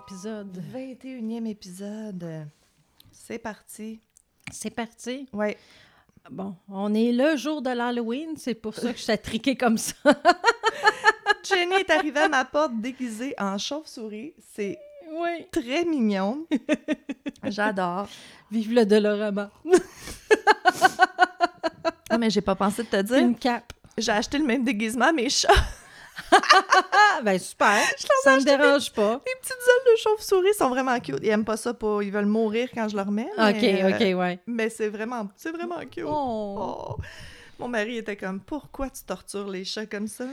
épisode. 21e épisode. C'est parti. C'est parti. Ouais. Bon, on est le jour de l'Halloween, c'est pour ça que je suis triquée comme ça. Jenny est arrivée à ma porte déguisée en chauve-souris. C'est oui. très mignon. J'adore. Vive le Dolorama. Ah, mais j'ai pas pensé de te dire. Une cape. J'ai acheté le même déguisement à mes chats. Ben super. Ça me dérange pas. Les petites ailes de chauve-souris sont vraiment cute. Ils aiment pas ça pour... Ils veulent mourir quand je leur mets. OK, mais, euh, OK, ouais. Mais c'est vraiment... C'est vraiment cute. Oh. Oh. Mon mari était comme, pourquoi tu tortures les chats comme ça?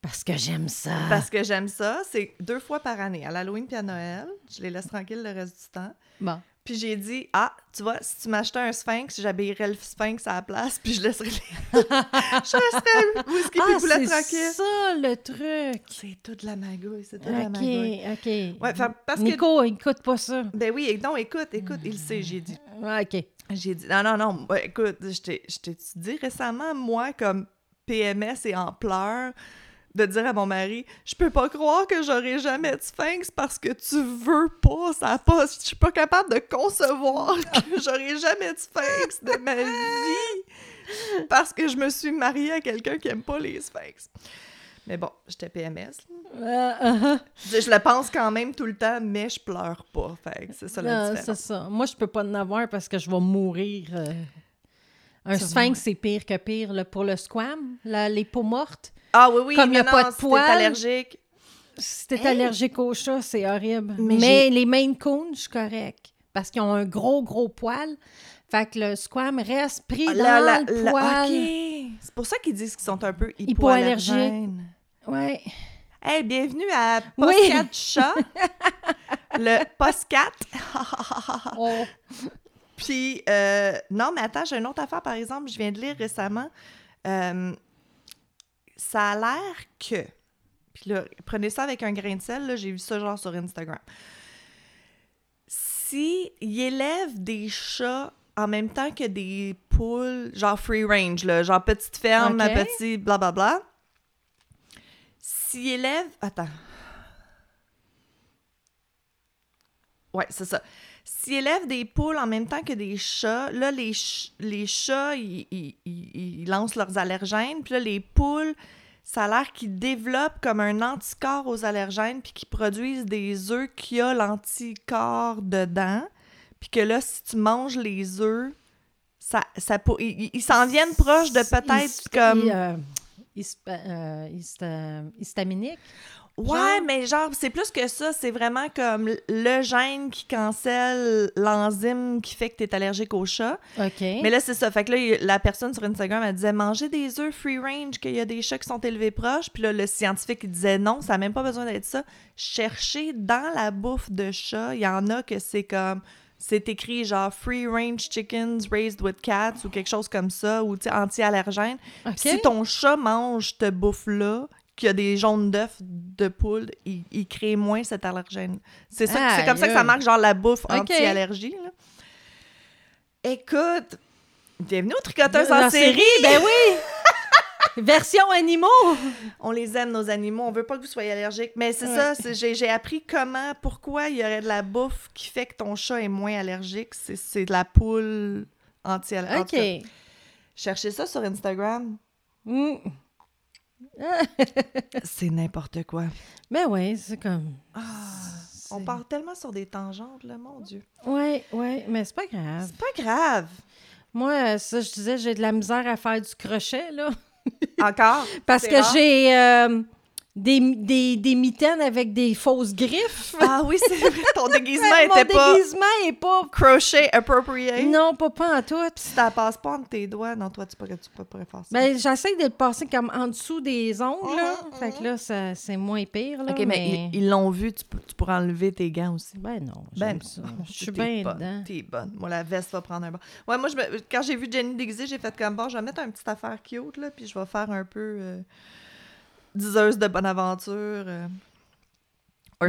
Parce que j'aime ça. Parce que j'aime ça. C'est deux fois par année, à l'Halloween puis à Noël. Je les laisse tranquilles le reste du temps. Bon. Puis j'ai dit, ah, tu vois, si tu m'achetais un sphinx, j'habillerais le sphinx à la place, puis je laisserais les... je resterais whisky Ah, puis poulet c'est tranquille. ça le truc. C'est toute la magouille, c'est toute la OK, magouille. OK. Ouais, fa- parce que... Nico, écoute pas ça. Ben oui, non, écoute, écoute, il sait, j'ai dit. Ah, OK. J'ai dit, non, non, non, ouais, écoute, je t'ai dit récemment, moi, comme PMS et en pleurs, de dire à mon mari, je peux pas croire que j'aurai jamais de sphinx parce que tu veux pas, ça a pas, je suis pas capable de concevoir que j'aurai jamais de sphinx de ma vie parce que je me suis mariée à quelqu'un qui aime pas les sphinx. Mais bon, j'étais PMS. là. Euh, uh-huh. Je, je le pense quand même tout le temps, mais je pleure pas. Fait c'est ça la différence. c'est ça. Moi, je peux pas en avoir parce que je vais mourir. euh. Un sphinx, c'est pire que pire là, pour le squam, la- les peaux mortes. Ah oui, oui, Comme mais y a pas de si poils. allergique. Si t'es Hey! allergique au chat, c'est horrible. Mais les Maine Coon, je suis correct. Parce qu'ils ont un gros, gros poil. Fait que le squam reste pris Ah, dans la- la- le la- poil. C'est pour ça qu'ils disent qu'ils sont un peu Hypoallergiques. hypoallergènes. Ouais. Hey, bienvenue à Oui. Postcat Chat. le Postcat. Oh. Puis, euh, non, mais attends, j'ai une autre affaire, par exemple, je viens de lire récemment. Euh, ça a l'air que. Puis là, prenez ça avec un grain de sel, là, j'ai vu ça genre sur Instagram. Si ils élèvent des chats en même temps que des poules, genre free range, là, genre petite ferme, Ok. petit blablabla, s'ils élèvent. Attends. Ouais, c'est ça. S'ils élèvent des poules en même temps que des chats, là, les, ch- les chats, ils, ils- ils- ils lancent leurs allergènes. Puis là, les poules, ça a l'air qu'ils développent comme un anticorps aux allergènes, puis qu'ils produisent des œufs qui ont l'anticorps dedans. Puis que là, si tu manges les œufs, ça, ça, ils- s'en viennent proches de peut-être Hist- comme... euh, hispa- euh, hista- histaminique. Ouais, mais genre, c'est plus que ça. C'est vraiment comme le gène qui cancelle l'enzyme qui fait que tu es allergique au chat. OK. Mais là, c'est ça. Fait que là, la personne sur Instagram, elle disait manger des œufs free range, qu'il y a des chats qui sont élevés proches. Puis là, le scientifique, il disait non, ça n'a même pas besoin d'être ça. Cherchez dans la bouffe de chat. Il y en a que c'est comme. C'est écrit genre free range chickens raised with cats ou quelque chose comme ça, ou anti-allergène. Si ton chat mange cette bouffe-là, qu'il y a des jaunes d'œufs de poule, il, il crée moins cet allergène. C'est ça, c'est comme ça que ça marque, genre la bouffe anti-allergie. Écoute, bienvenue aux tricoteuses en série! Ben oui! Version animaux! On les aime, nos animaux. On veut pas que vous soyez allergiques. Mais c'est Ouais. ça, j'ai appris comment, pourquoi il y aurait de la bouffe qui fait que ton chat est moins allergique. C'est- C'est de la poule anti-allergique. OK. Cherchez ça sur Instagram. Mm. C'est n'importe quoi. Ben oui, c'est comme... Ah, on part tellement sur des tangentes, là, mon Dieu. Ouais, ouais, mais c'est pas grave. C'est pas grave. Moi, euh, ça, je disais, j'ai de la misère à faire du crochet, là. Encore? Parce que j'ai euh, des, des, des mitaines avec des fausses griffes. Ah oui, c'est vrai. Ton déguisement était pas déguisement est pas... crochet appropriate. Non, pas, pas en tout. Si t'as passe pas entre tes doigts, non, toi, tu pourrais, tu pourrais faire ça. Ben, j'essaie de le passer comme en dessous des ongles, là. Mhm, Fait que là, ça- c'est moins pire, là. OK, mais, ils- ils l'ont vu, tu, peux- tu pourras enlever tes gants aussi. Ben non, Ben. Je suis bien dedans. T'es bonne. Moi, la veste va prendre un bon. Ouais, moi, je me- quand j'ai vu Jenny déguisée, j'ai fait comme bon, je vais mettre un petit affaire cute, là, puis je vais faire un peu euh, diseuse de bonne aventure. euh,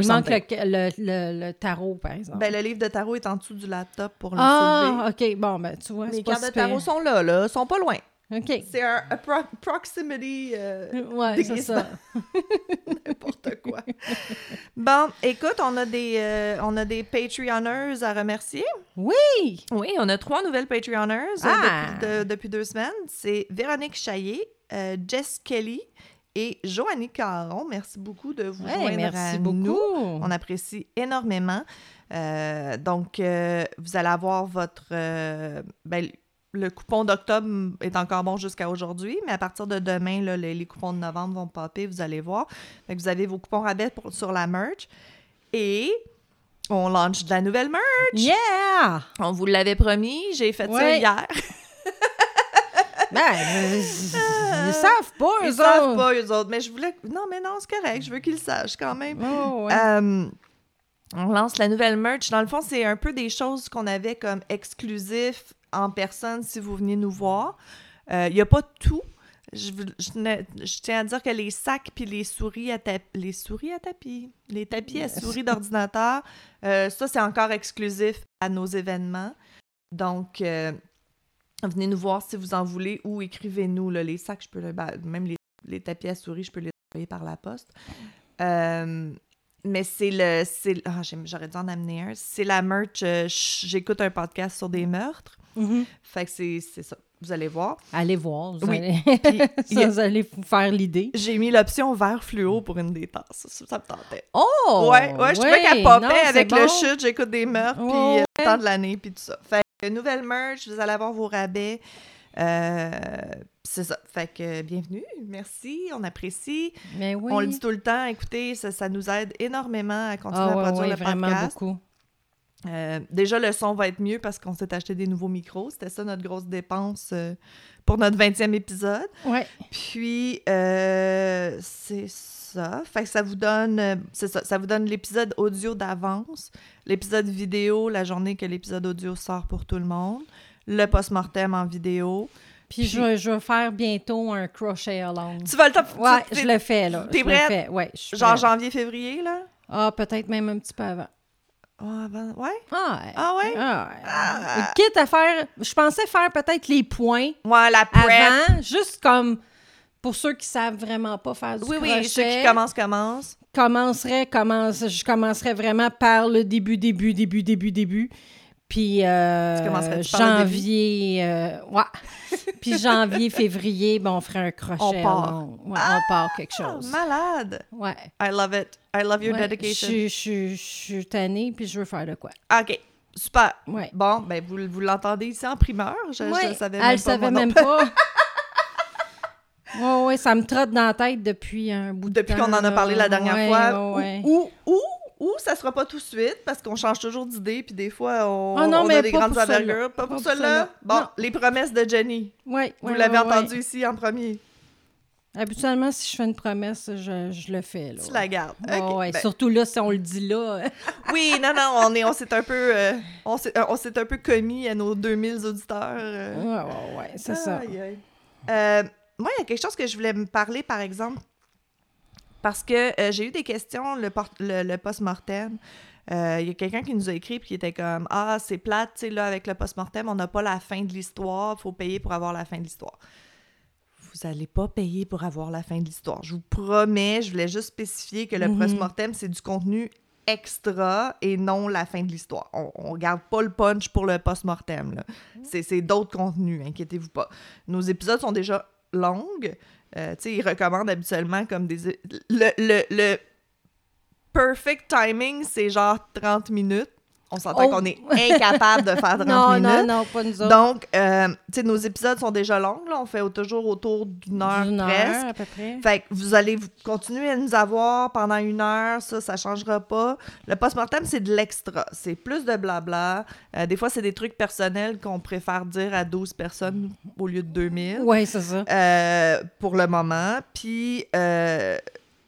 Il manque le, le, le- le tarot, par exemple. Ben, le livre de tarot est en dessous du laptop pour le ah, soulever. OK. Bon, ben, tu vois, Les cartes de tarot sont là, là, sont pas loin. OK. C'est un proximity euh, Ouais, c'est ça. n'importe quoi. bon, écoute, on a des euh, on a des Patreonneurs à remercier. Oui! Oui, on a trois nouvelles Patreonneurs euh, Ah! depuis, de- depuis deux semaines. C'est Véronique Chaillé, euh, Jess Kelly et Joannie Caron. Merci beaucoup de vous Ouais, joindre merci à beaucoup. nous. On apprécie énormément. Euh, donc, euh, vous allez avoir votre... euh, ben, le coupon d'octobre est encore bon jusqu'à aujourd'hui, mais à partir de demain, là, les, les coupons de novembre vont popper, vous allez voir. Fait que vous avez vos coupons rabais pour- sur la merch. Et on lance de la nouvelle merch. Yeah! On vous l'avait promis, j'ai fait ça hier. Ben, euh, ils savent pas, Ils eux savent autres. pas, eux autres. Mais je voulais... Non, mais non, c'est correct. Je veux qu'ils le sachent quand même. Oh, ouais. Euh, on lance la nouvelle merch. Dans le fond, c'est un peu des choses qu'on avait comme exclusifs en personne si vous veniez nous voir. Il n'y a pas tout. Je, je tiens à dire que les sacs puis les souris à tapis, les souris à tapis, les tapis à souris d'ordinateur, euh, ça c'est encore exclusif à nos événements. Donc euh, venez nous voir si vous en voulez ou écrivez-nous là, les sacs, je peux le- ben, même les, les tapis à souris, je peux les envoyer par la poste. Euh, mais c'est le. j'ai- J'aurais dû en amener un. C'est la merch. euh, J'écoute un podcast sur des meurtres. Mhm. Fait que c'est c'est ça. Vous allez voir. Allez voir. Vous, Oui. allez... Puis, il y ça, a- vous allez vous faire l'idée. J'ai mis l'option vert fluo pour une des tasses. Ça, ça me tentait. Oh! ouais, ouais, je trouvais qu'elle popait avec le chute. J'écoute des meurtres, puis euh, ouais. le temps de l'année, puis tout ça. Fait nouvelle merch, vous allez avoir vos rabais. Euh, c'est ça. Fait que bienvenue. Merci. On apprécie. Mais oui. On le dit tout le temps. Écoutez, ça, ça nous aide énormément à continuer Ah, à produire le vraiment podcast. beaucoup. Euh, déjà, le son va être mieux parce qu'on s'est acheté des nouveaux micros. C'était ça notre grosse dépense euh, pour notre 20e épisode. Ouais. Puis, euh, c'est ça. Fait que ça vous donne, euh, c'est ça, ça vous donne l'épisode audio d'avance, l'épisode vidéo la journée que l'épisode audio sort pour tout le monde, le post-mortem en vidéo. Puis, je, vais- je vais faire bientôt un crochet along. Tu vas le top. Ouais, je le fais, là. t'es Je le prête? fais, ouais. je Genre prête. janvier-février, là? Ah, peut-être même un petit peu avant. Ouais, avant- ouais? Ah, ouais. Ah ouais? Ah, ouais. Ah. Quitte à faire... Je pensais faire peut-être les points Ouais, la prep. avant, juste comme... Pour ceux qui savent vraiment pas faire du Oui, oui, crochet, ceux qui commencent, commencent. commencerais, commence, je commencerais vraiment par le début, début, début, début, début. Puis euh, janvier, euh, ouais. Puis janvier, février, ben, on ferait un crochet. On part. long. Ouais, on part quelque Ah, chose. malade! Ouais. I love it. I love your Ouais, dedication. Je je- je suis tannée, puis je veux faire de quoi. OK, super. Ouais. Bon, ben vous, vous l'entendez ici en primeur? Je, le savais elle même le pas. savait même pas. Ouais, ouais, ça me trotte dans la tête depuis un bout de Depuis temps. qu'on en a parlé la dernière Ouais, fois. ouais. Ou, ou, ou, ou ça sera pas tout de suite parce qu'on change toujours d'idée puis des fois on, Ah non, on mais a des grandes envergures. Pas pour Pas pour celle-là. celle-là. Bon, Non. les promesses de Jenny. Ouais, Vous l'avez entendu ici en premier. Habituellement, si je fais une promesse, je, je le fais. Là. Tu la gardes. Ouais, Ok, ouais, ben, Surtout là, si on le dit là. Oui, non, non, on est, on s'est un peu, euh, on s'est, s'est un peu commis à nos 2000 auditeurs. euh. ouais, ouais, ouais, c'est ça. Euh, moi, il y a quelque chose que je voulais me parler, par exemple, parce que euh, j'ai eu des questions, le, por- le, le post-mortem. Euh, Il y a quelqu'un qui nous a écrit puis qui était comme Ah, c'est plate, tu sais, là, avec le post-mortem, on n'a pas la fin de l'histoire, faut payer pour avoir la fin de l'histoire. Vous allez pas payer pour avoir la fin de l'histoire. Je vous promets, je voulais juste spécifier que le Mhm. post-mortem, c'est du contenu extra et non la fin de l'histoire. On, on garde pas le punch pour le post-mortem. C'est, c'est d'autres contenus, inquiétez-vous pas. Nos épisodes sont déjà longs. Euh, tu sais, ils recommandent habituellement comme des... Le, le, le perfect timing, c'est genre 30 minutes. On s'entend Oh. qu'on est incapable de faire 30 Non, minutes. non, non, pas nous autres. Donc, euh, tu sais, nos épisodes sont déjà longs. Là. On fait toujours autour d'une heure D'une presque. heure, à peu près. Fait que vous allez vous- continuer à nous avoir pendant une heure, ça, ça changera pas. Le post-mortem, c'est de l'extra. C'est plus de blabla. Euh, des fois, c'est des trucs personnels qu'on préfère dire à 12 personnes au lieu de 2000 Ouais, c'est ça. euh, pour le moment. Puis, euh,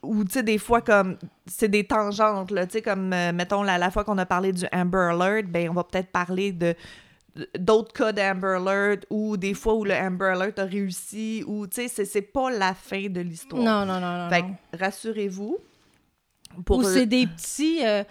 ou tu sais, des fois, comme, c'est des tangentes, là, tu sais, comme, euh, mettons, la, la fois qu'on a parlé du Amber Alert, ben, on va peut-être parler de d'autres cas d'Amber Alert ou des fois où le Amber Alert a réussi ou tu sais c'est- c'est pas la fin de l'histoire. Non, non, non, non. Fait rassurez-vous. Pour Ou c'est des petits... euh,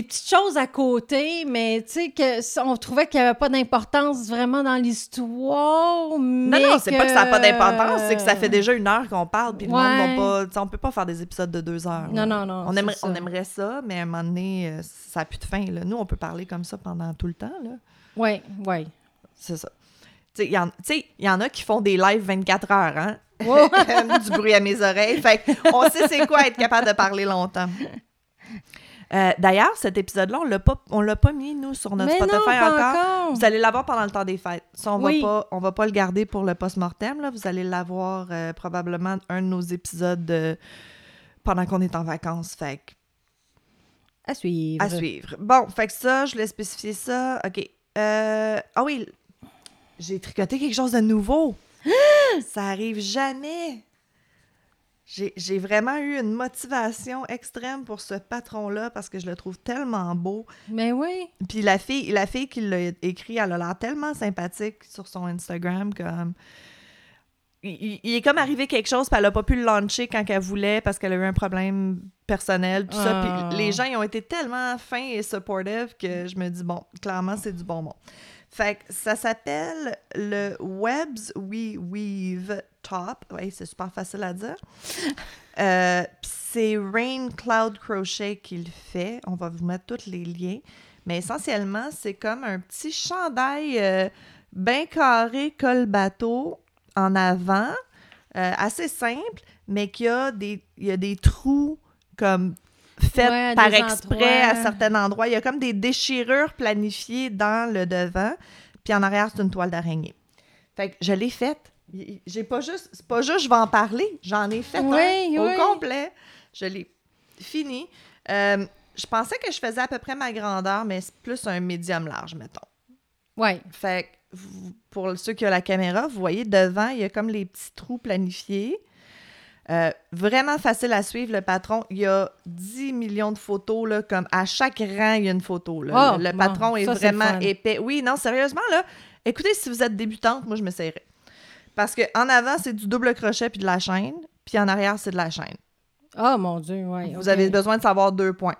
des petites choses à côté, mais tu sais, que on trouvait qu'il n'y avait pas d'importance vraiment dans l'histoire. Non, non, c'est pas que ça n'a pas d'importance, c'est que ça fait déjà une heure qu'on parle, puis le monde va pas. tu sais, on peut pas faire des épisodes de deux heures. là. Non, non, non. On aimerait, ça. on aimerait ça, mais à un moment donné, euh, ça n'a plus de fin. Là. Nous, on peut parler comme ça pendant tout le temps. là. Oui, oui. C'est ça. Tu sais, il y, en- a qui font des lives 24 heures, hein? Ouais. du bruit à mes oreilles. Fait on sait c'est quoi être capable de parler longtemps. Euh, D'ailleurs, cet épisode-là, on l'a pas, on l'a pas mis, nous, sur notre Mais non, Spotify pas encore. encore. Vous allez l'avoir pendant le temps des fêtes. Ça, on Oui. va pas, on va pas le garder pour le post-mortem. Là. Vous allez l'avoir euh, probablement un de nos épisodes euh, pendant qu'on est en vacances. Fait que À suivre. à suivre. Bon, fait que ça, je voulais spécifier ça. OK. Euh, Ah oui, j'ai tricoté quelque chose de nouveau. ça arrive jamais. J'ai vraiment eu une motivation extrême pour ce patron-là parce que je le trouve tellement beau. Mais oui. Puis la fille, la fille qui l'a écrit, elle a l'air tellement sympathique sur son Instagram comme. Il, il- est comme arrivé quelque chose, puis elle a pas pu le lancer quand elle voulait parce qu'elle a eu un problème personnel, tout ça. Ah. Puis les gens, ils ont été tellement fins et supportive que je me dis, bon, clairement, c'est du bonbon. Fait que ça s'appelle le Webs We Weave Top. Oui, c'est super facile à dire. Euh, c'est Rain Cloud Crochet qui le fait. On va vous mettre tous les liens. Mais essentiellement, c'est comme un petit chandail euh, bien carré, col bateau en avant, euh, assez simple, mais qui a des, il y a des trous comme Ouais, à par exprès à certains endroits. Il y a comme des déchirures planifiées dans le devant, puis en arrière, c'est une toile d'araignée. Fait que je l'ai faite. J'ai pas juste, c'est pas juste je vais en parler, j'en ai fait Oui, un au complet. Je l'ai fini. Euh, je pensais que je faisais à peu près ma grandeur, mais c'est plus un médium large, mettons. Oui. Fait que vous- pour ceux qui ont la caméra, vous voyez devant, il y a comme les petits trous planifiés. Euh, vraiment facile à suivre le patron. Il y a 10 millions de photos, là, comme à chaque rang, il y a une photo. Là. Ah, le bon, patron est ça, vraiment épais. Oui, non, sérieusement, là, écoutez, si vous êtes débutante, moi, je m'essayerais. Parce que en avant, c'est du double crochet puis de la chaîne, puis en arrière, c'est de la chaîne. Oh mon Dieu, oui. Vous avez besoin de savoir deux points.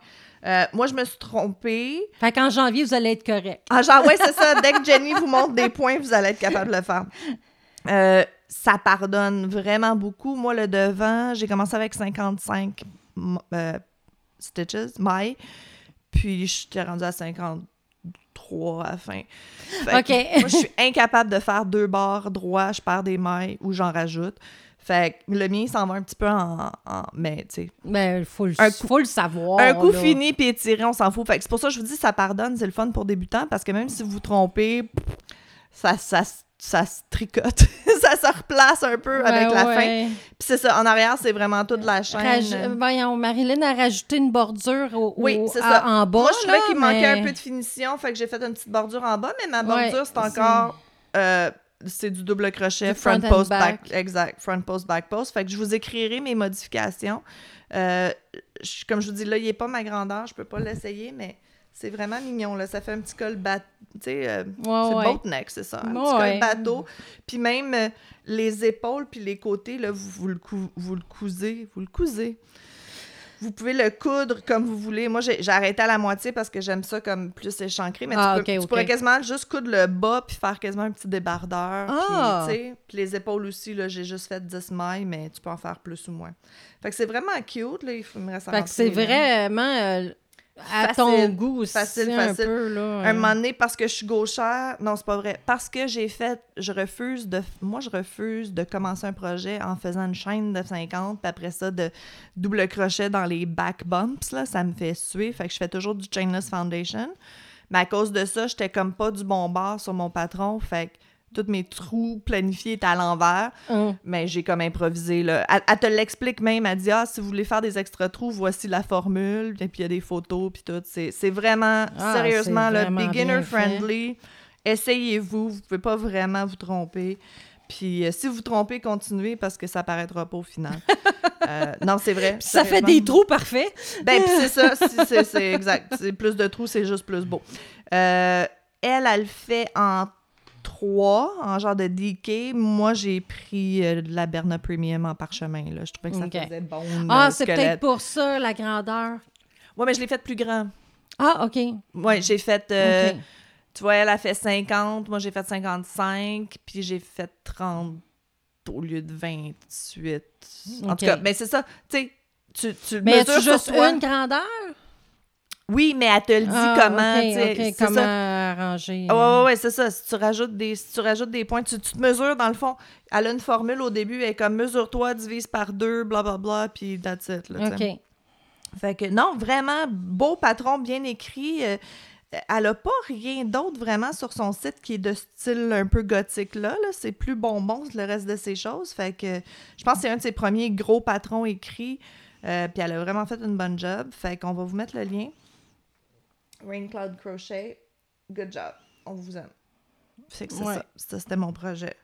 Euh, moi, je me suis trompée. Fait qu'en janvier, vous allez être correct. Ah, genre, ouais, c'est ça. Dès que Jenny vous montre des points, vous allez être capable de le faire. Euh, ça pardonne vraiment beaucoup. Moi, le devant, j'ai commencé avec 55 m- euh, stitches, mailles. Puis, j'étais rendue à 53 à la fin. Fait OK. moi, je suis incapable de faire deux barres droits. Je perds des mailles ou j'en rajoute. Fait que le mien, s'en va un petit peu en... en- mais, tu sais, Mais il faut, le- faut savoir. un coup là. fini puis étiré, on s'en fout. Fait que c'est pour ça que je vous dis, ça pardonne, c'est le fun pour débutants parce que même si vous vous trompez, ça, ça, ça se tricote. ça se replace un peu avec Ouais, la fin. Puis c'est ça, en arrière, c'est vraiment toute la chaîne. Raj- Voyons, Marilyn a rajouté une bordure au, Oui, au- c'est à- ça. en bas. Moi, je trouvais là, qu'il manquait un peu de finition, fait que j'ai fait une petite bordure en bas, mais ma bordure, c'est c'est- encore... euh, c'est du double crochet, Du front, post, back. back. Exact, front post, back post. Fait que je vous écrirai mes modifications. Euh, je- comme je vous dis, là, il n'est pas ma grandeur, je peux pas l'essayer, mais c'est vraiment mignon, là. Ça fait un petit col bateau, euh, Ouais, c'est ouais. boat neck, c'est ça, un petit Ouais. col bateau. Puis même euh, les épaules puis les côtés, là, vous, vous, le, cou- vous le cousez, vous le cousez. Vous pouvez le coudre comme vous voulez. Moi, j'ai arrêté à la moitié parce que j'aime ça comme plus échancré. Mais Ah, tu, peux- ok, tu ok. pourrais quasiment juste coudre le bas puis faire quasiment un petit débardeur. Ah! Puis, puis les épaules aussi, là, j'ai juste fait 10 mailles, mais tu peux en faire plus ou moins. Fait que c'est vraiment cute, là. Il me rester Fait que c'est vraiment euh, à ton goût aussi, facile, un facile. peu, là. Un moment donné, parce que je suis gauchère, non, c'est pas vrai. Parce que j'ai fait, je refuse de, moi, je refuse de commencer un projet en faisant une chaîne de 50, puis après ça, de double crochet dans les back bumps, là, ça me fait suer. Fait que je fais toujours du chainless foundation. Mais à cause de ça, j'étais comme pas du bon bord sur mon patron, fait que tous mes trous planifiés étaient à l'envers. Hum. Mais j'ai comme improvisé, là. Elle, elle te l'explique même. Elle dit, ah, si vous voulez faire des extra trous, voici la formule. Et puis il y a des photos, puis tout. C'est vraiment, Ah, sérieusement, c'est là, vraiment beginner bien fait. friendly. Essayez-vous. Vous pouvez pas vraiment vous tromper. Puis euh, si vous vous trompez, continuez parce que ça paraîtra pas au final. Euh, non, c'est vrai. Puis ça fait des trous parfaits. Ben, puis c'est ça, c'est- exact. C'est plus de trous, c'est juste plus beau. Euh, elle, elle le fait en trois, en genre de DK. Moi, j'ai pris euh, de la Berna Premium en parchemin. Là. Je trouvais que ça Ok. faisait bon. Ah, euh, c'est squelette. peut-être pour ça, la grandeur. Ouais, mais je l'ai fait plus grand. Ah, OK. Ouais, j'ai fait. euh. Tu vois, elle a fait 50, moi j'ai fait 55, puis j'ai fait 30 au lieu de 28. En tout cas, mais c'est ça. Tu sais, tu, tu Mais mesures sur juste toi. une grandeur? Oui, mais elle te le dit Ah, comment, comment ça. arranger. Ah ouais, ouais, c'est ça. Si tu rajoutes des, si tu rajoutes des points, tu, tu te mesures dans le fond. Elle a une formule au début, elle est comme mesure-toi, divise par deux, blablabla, puis that's it. Là. OK. Fait que non, vraiment, beau patron, bien écrit. Euh, elle a pas rien d'autre vraiment sur son site qui est de style un peu gothique là. là. C'est plus bonbon le reste de ses choses. Fait que je pense que c'est un de ses premiers gros patrons écrits. Euh, puis elle a vraiment fait une bonne job. Fait qu'on va vous mettre le lien. Rain Cloud Crochet. Good job. On vous aime. Fait que c'est Ouais. ça. Ça, c'était mon projet.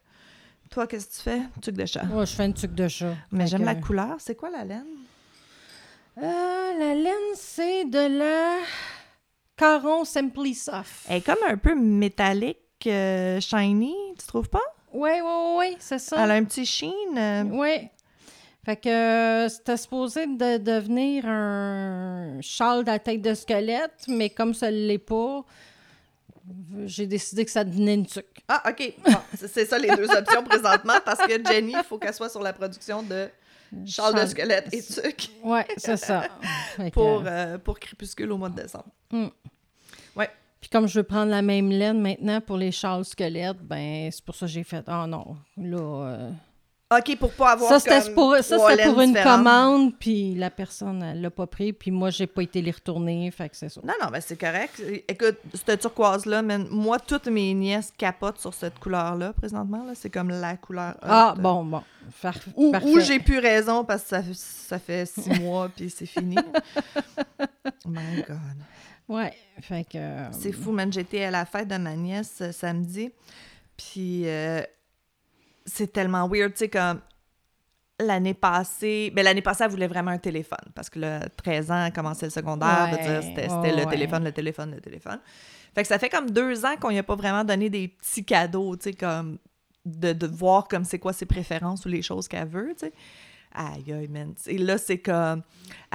Toi, qu'est-ce que tu fais? Truc de chat. Moi, je fais une tuque de chat. Mais j'aime la couleur. C'est quoi la laine? Euh, la laine, c'est de la Caron Simply Soft. Elle est comme un peu métallique, euh, shiny, tu trouves pas? Oui, oui, oui, oui, c'est ça. Elle a un petit sheen. euh, Oui. Fait que euh, c'était supposé de devenir un châle de la tête de squelette, mais comme ça ne l'est pas, j'ai décidé que ça devenait une tuque. Ah, OK. Bon, c'est- ça les deux options présentement parce que Jenny, il faut qu'elle soit sur la production de Charles de squelette et tuc Oui, c'est ça. Pour, euh, pour Crépuscule au mois de décembre. Puis comme je veux prendre la même laine maintenant pour les châles squelettes, ben c'est pour ça que j'ai fait « Ah non, là... euh, OK, pour pas avoir Ça, c'était pour, ça, pour une différentes. commande, puis la personne, elle l'a pas pris, puis moi, j'ai pas été les retourner, fait que c'est ça. Non, non, mais c'est correct. Écoute, cette turquoise-là, moi, toutes mes nièces capotent sur cette couleur-là, présentement. Là. C'est comme la couleur. Ah, bon, bon. Far- Ou, ou j'ai plus raison parce que ça, ça fait six mois puis c'est fini. My God. Ouais, fait que... euh, C'est fou, man. J'étais à la fête de ma nièce euh, samedi. Puis euh, c'est tellement weird, tu sais, comme l'année passée. Mais l'année passée, elle voulait vraiment un téléphone parce que là, 13 ans, elle commençait le secondaire. Ouais, C'était le ouais. téléphone, le téléphone, le téléphone. Fait que ça fait comme deux ans qu'on n'y a pas vraiment donné des petits cadeaux, tu sais, comme de, de voir comme c'est quoi ses préférences ou les choses qu'elle veut, tu sais. Aïe, aïe, man. Et là, c'est comme...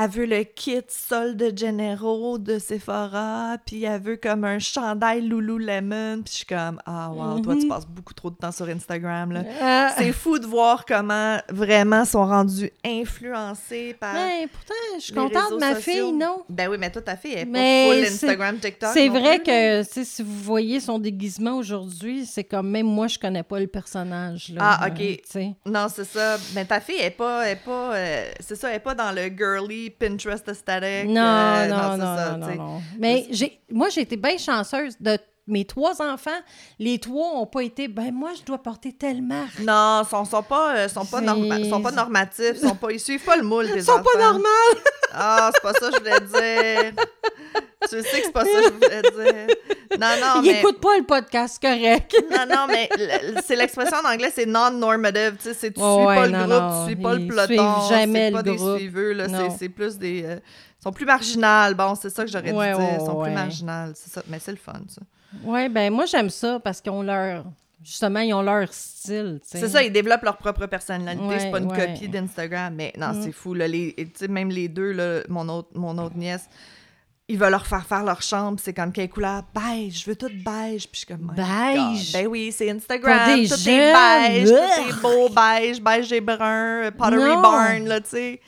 Elle veut le kit solde généraux de Sephora, puis elle veut comme un chandail Lululemon, puis je suis comme, ah, wow, toi, tu Mhm. passes beaucoup trop de temps sur Instagram, là. Ah, C'est fou de voir comment vraiment sont rendus influencés par... mais pourtant, je suis contente ma sociaux. fille, non? Ben oui, mais toi, ta fille, elle est Mais pas full Instagram, TikTok. C'est vrai plus, que, si vous voyez son déguisement aujourd'hui, c'est comme même moi, je connais pas le personnage. Là, Ah, Euh, ok. Non, c'est ça. Mais ta fille, elle est pas... Elle est pas euh, c'est ça, elle est pas dans le girly Pinterest aesthetic. Non, euh, non, non, ça, non, non, non. Mais j'ai, moi, j'ai été bien chanceuse de mes trois enfants. Les trois ont pas été, ben moi, je dois porter telle marque. Non, sont, sont pas, euh, sont pas, norma- sont pas normatifs, sont pas, ils suivent pas le moule des Ils sont enfants. pas normales! Ah, c'est pas ça que je voulais dire. tu sais que c'est pas ça que je voulais dire. Non, non, Ils mais... n'écoutent pas le podcast, correct. Non, non, mais c'est l'expression en anglais, c'est non-normative. Tu sais, c'est tu Ouais, suis pas le groupe, non, tu suis pas le ils peloton. jamais c'est pas le des groupe. là. C'est, c'est plus des... euh, ils sont plus marginales. Bon, c'est ça que j'aurais Ouais, dû dire. ouais, Ils sont plus marginales. C'est ça. Mais c'est le fun, ça. Oui, ben moi, j'aime ça parce qu'ils ont leur. Justement, ils ont leur style. tu sais. C'est ça, ils développent leur propre personnalité. Ouais, c'est pas une ouais. copie d'Instagram. Mais non, Mm. c'est fou. Là, les, même les deux, là, mon, autre, mon autre nièce, ils veulent leur faire faire leur chambre. C'est comme quelle couleur? Beige. Je veux tout beige. Puis je suis comme... My Beige? God. Ben oui, c'est Instagram. Des tout jeunes? est beige. Tout est beau beige. Beige et brun. Pottery Non. barn, là, tu sais.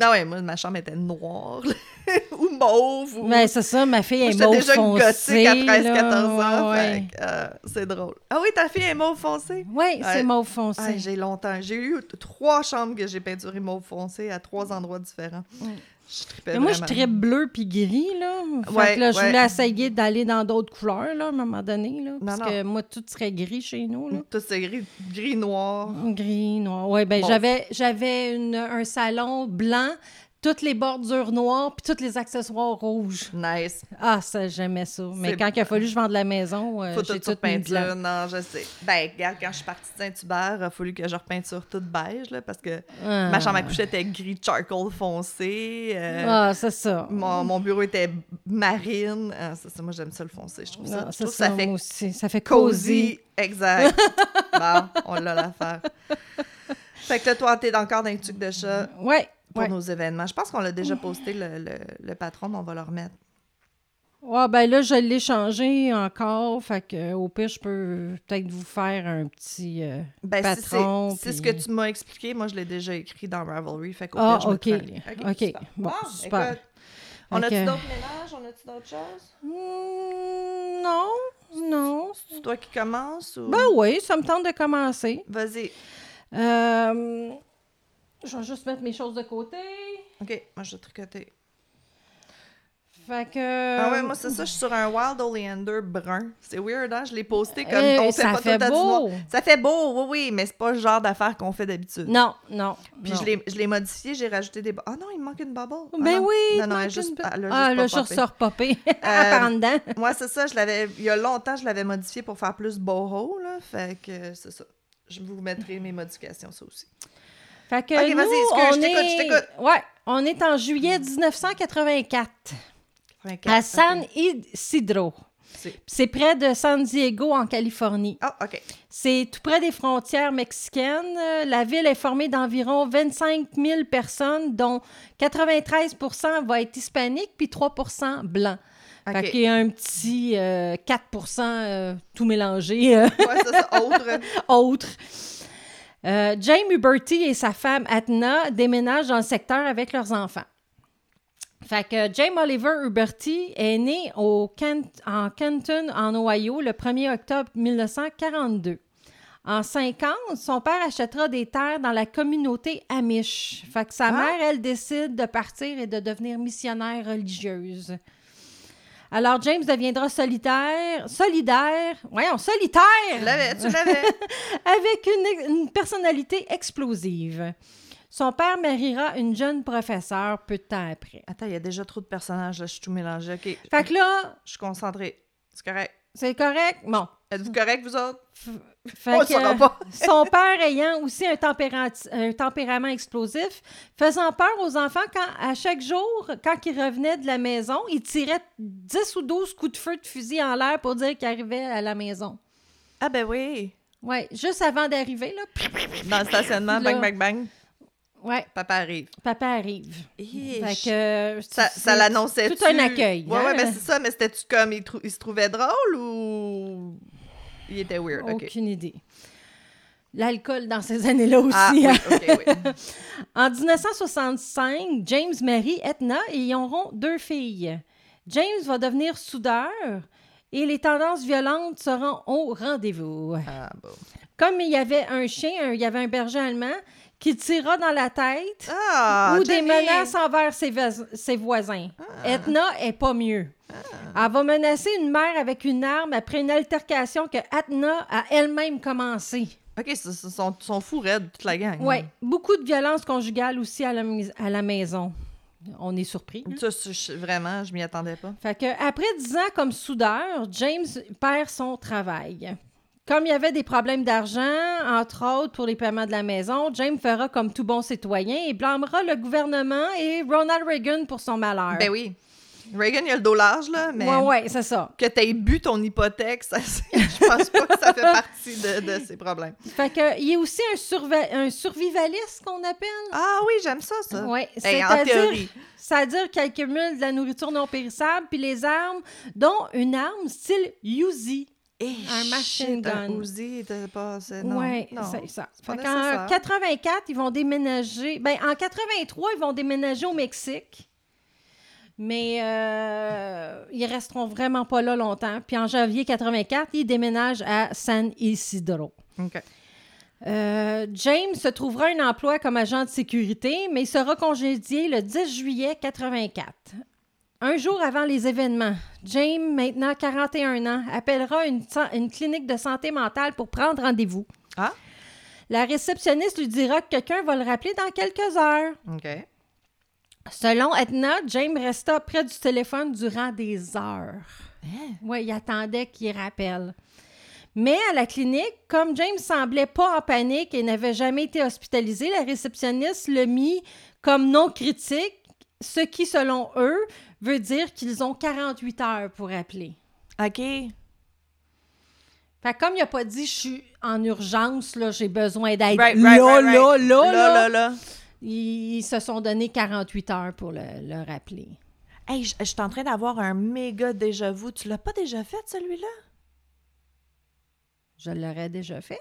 Ah ouais, moi, ma chambre était noire. ou mauve. Ou... Ben, c'est ça, ma fille Moi, est mauve déjà gothique à 13-14 ans. Ouais, euh, c'est drôle. Ah oui, ta fille est mauve foncé? Ouais, c'est mauve foncé. Ah, j'ai longtemps. J'ai eu trois chambres que j'ai peinturées mauve foncé à trois endroits différents. Ouais. Je Mais moi, je tripe bleu puis gris, là. Fait que là, je voulais essayer d'aller dans d'autres couleurs, là, à un moment donné, là. Parce non. que moi, tout serait gris chez nous, là. Tout c'est gris, gris noir. Gris, noir. Oui, ben Bon. j'avais un salon blanc, toutes les bordures noires, puis tous les accessoires rouges. Nice. Ah, ça, j'aimais ça. Mais quand il a fallu que je vende la maison, euh, Faut j'ai tout tout peinture. Non, je sais. Ben, regarde, quand je suis partie de Saint-Hubert, il a fallu que je repeinture toute beige, là, parce que Ah. ma chambre à coucher était gris charcoal foncé. euh, Ah, c'est ça. mon, mon bureau était marine. Ah, ça, ça, moi, j'aime ça le foncé. Je trouve ça, Ah, je trouve ça, ça fait moi aussi. Ça fait cosy. Cozy, exact. bon, on l'a l'affaire. Fait que là, toi, t'es encore dans les trucs de chat Ouais, pour ouais. nos événements. Je pense qu'on l'a déjà posté, le, le, le patron, mais on va le remettre. Ouais, ben là, je l'ai changé encore. Fait que au pire, je peux peut-être vous faire un petit euh, Ben, si c'est patron. ce que tu m'as expliqué, moi, je l'ai déjà écrit dans Ravelry. Fait qu'au Ah, pire, je ok. mettrai un lien. Ok. super. Bon, Ah, super. écoute, on a-tu d'autres ménages? On a-tu d'autres choses? Hmm, non, non. C'est toi qui commences ou... Ben oui, ça me tente de commencer. Vas-y. Euh, je vais juste mettre mes choses de côté. OK, moi, je vais tricoter. Fait que. Ah ouais, moi, c'est ça, je suis sur un Wild Oleander brun. C'est weird, hein? Je l'ai posté comme... Eh, on ça pas tout fait le noir. beau. Ça fait beau, oui, oui, mais c'est pas le genre d'affaires qu'on fait d'habitude. Non, non. Puis non. je l'ai- modifié, j'ai rajouté des... Ah non, il me manque une bubble. Ah Ben oui, Non, non, elle juste, une- elle a Ah, là, pas je popé. en dedans. Moi, c'est ça, je l'avais... Il y a longtemps, je l'avais modifié pour faire plus boho, là. Fait que c'est ça. Je vous mettrai mes modifications, ça aussi. Fait que Ok, nous, vas-y, excuse, on je t'écoute, est... je t'écoute. Ouais, on est en juillet 1984 à San Isidro. C'est- près de San Diego, en Californie. Ah, OK. C'est tout près des frontières mexicaines. Euh, La ville est formée d'environ 25 000 personnes, dont 93% va être hispanique, puis 3 blanc. OK. Fait qu'il y a un petit euh, 4% euh, tout mélangé, euh, Ouais, ça, c'est autre. autre. Euh, James Huberty et sa femme Atna déménagent dans le secteur avec leurs enfants. Fait que James Oliver Huberty est né au Kent- en Kenton, en Ohio, le 1er octobre 1942. En 50, son père achètera des terres dans la communauté Amish. Fait que sa Ah. mère, elle, décide de partir et de devenir missionnaire religieuse. Alors, James deviendra solitaire, solidaire, voyons, solitaire! Tu l'avais, tu l'avais. avec une, une personnalité explosive. Son père mariera une jeune professeure peu de temps après. Attends, il y a déjà trop de personnages, là, je suis tout mélangée. OK, Fait que là, je suis concentrée. C'est correct. c'est correct? Bon. Êtes-vous correct, vous autres? Fait On le que, saura pas. son père ayant aussi un, tempérament explosif, faisant peur aux enfants quand, à chaque jour, quand ils revenaient de la maison, il tirait 10 ou 12 coups de feu de fusil en l'air pour dire qu'il arrivait à la maison. Ah ben oui. Ouais, juste avant d'arriver, là. Dans le stationnement, Là. bang, bang, bang, Ouais, papa arrive. papa arrive. Fait que, euh, Ça, ça l'annonçait tout un accueil, Ouais, hein? ouais, mais c'est ça, mais c'était-tu comme, il, trou- il se trouvait drôle ou il était weird? OK. Aucune idée. L'alcool dans ces années-là aussi. Ah, oui, hein. Oui. En 1965, James marie Etna et ils auront deux filles. James va devenir soudeur et les tendances violentes seront au rendez-vous. Ah, bon. Comme il y avait un chien, un- il y avait un berger allemand qui tira dans la tête Ah, ou des menaces envers ses, ses voisins. Ah. Etna est pas mieux. Elle va menacer une mère avec une arme après une altercation que Etna a elle-même commencée. OK, ils sont, sont fous raides, toute la gang. Oui, beaucoup de violence conjugale aussi à la, mis- à la maison. On est surpris. hein? Ça, je- vraiment, je m'y attendais pas. Fait que après dix ans comme soudeur, James perd son travail. Comme il y avait des problèmes d'argent, entre autres pour les paiements de la maison, James fera comme tout bon citoyen et blâmera le gouvernement et Ronald Reagan pour son malheur. Ben oui. Reagan, il a le dos large, là, mais Ouais, ouais, c'est ça. que t'aies bu ton hypothèque, ça, c'est- je pense pas que ça fait partie de, de ses problèmes. Fait que il y a aussi un, un survivaliste qu'on appelle. Ah oui, j'aime ça, ça. Oui, Hey, en c'est-à-dire, théorie. c'est-à-dire qu'elle cumule de la nourriture non périssable puis les armes, dont une arme style Uzi. Eh, Un machine gun. Uzi, pas... Non, c'est ça. Fait nécessaire. 84, ils vont déménager. Ben, en 83, ils vont déménager au Mexique. Mais euh, ils resteront vraiment pas là longtemps. Puis en janvier 84, ils déménagent à San Isidro. OK. Euh, James se trouvera un emploi comme agent de sécurité, mais il sera congédié le 10 juillet 84. Un jour avant les événements, James, maintenant 41 ans, appellera une, clinique de santé mentale pour prendre rendez-vous. Ah. La réceptionniste lui dira que quelqu'un va le rappeler dans quelques heures. OK. Selon Edna, James resta près du téléphone durant des heures. Oui, il attendait qu'il rappelle. Mais à la clinique, comme James semblait pas en panique et n'avait jamais été hospitalisé, la réceptionniste le mit comme non critique, ce qui, selon eux, veut dire qu'ils ont 48 heures pour appeler. OK. Fait comme il n'a pas dit « je suis en urgence, là, j'ai besoin d'aide Right, là, right, right, right. là, là, Là, là, là. Ils, se sont donné 48 heures pour le, le rappeler. Hey, je suis en train d'avoir un méga déjà-vu. Tu l'as pas déjà fait, celui-là? Je l'aurais déjà fait.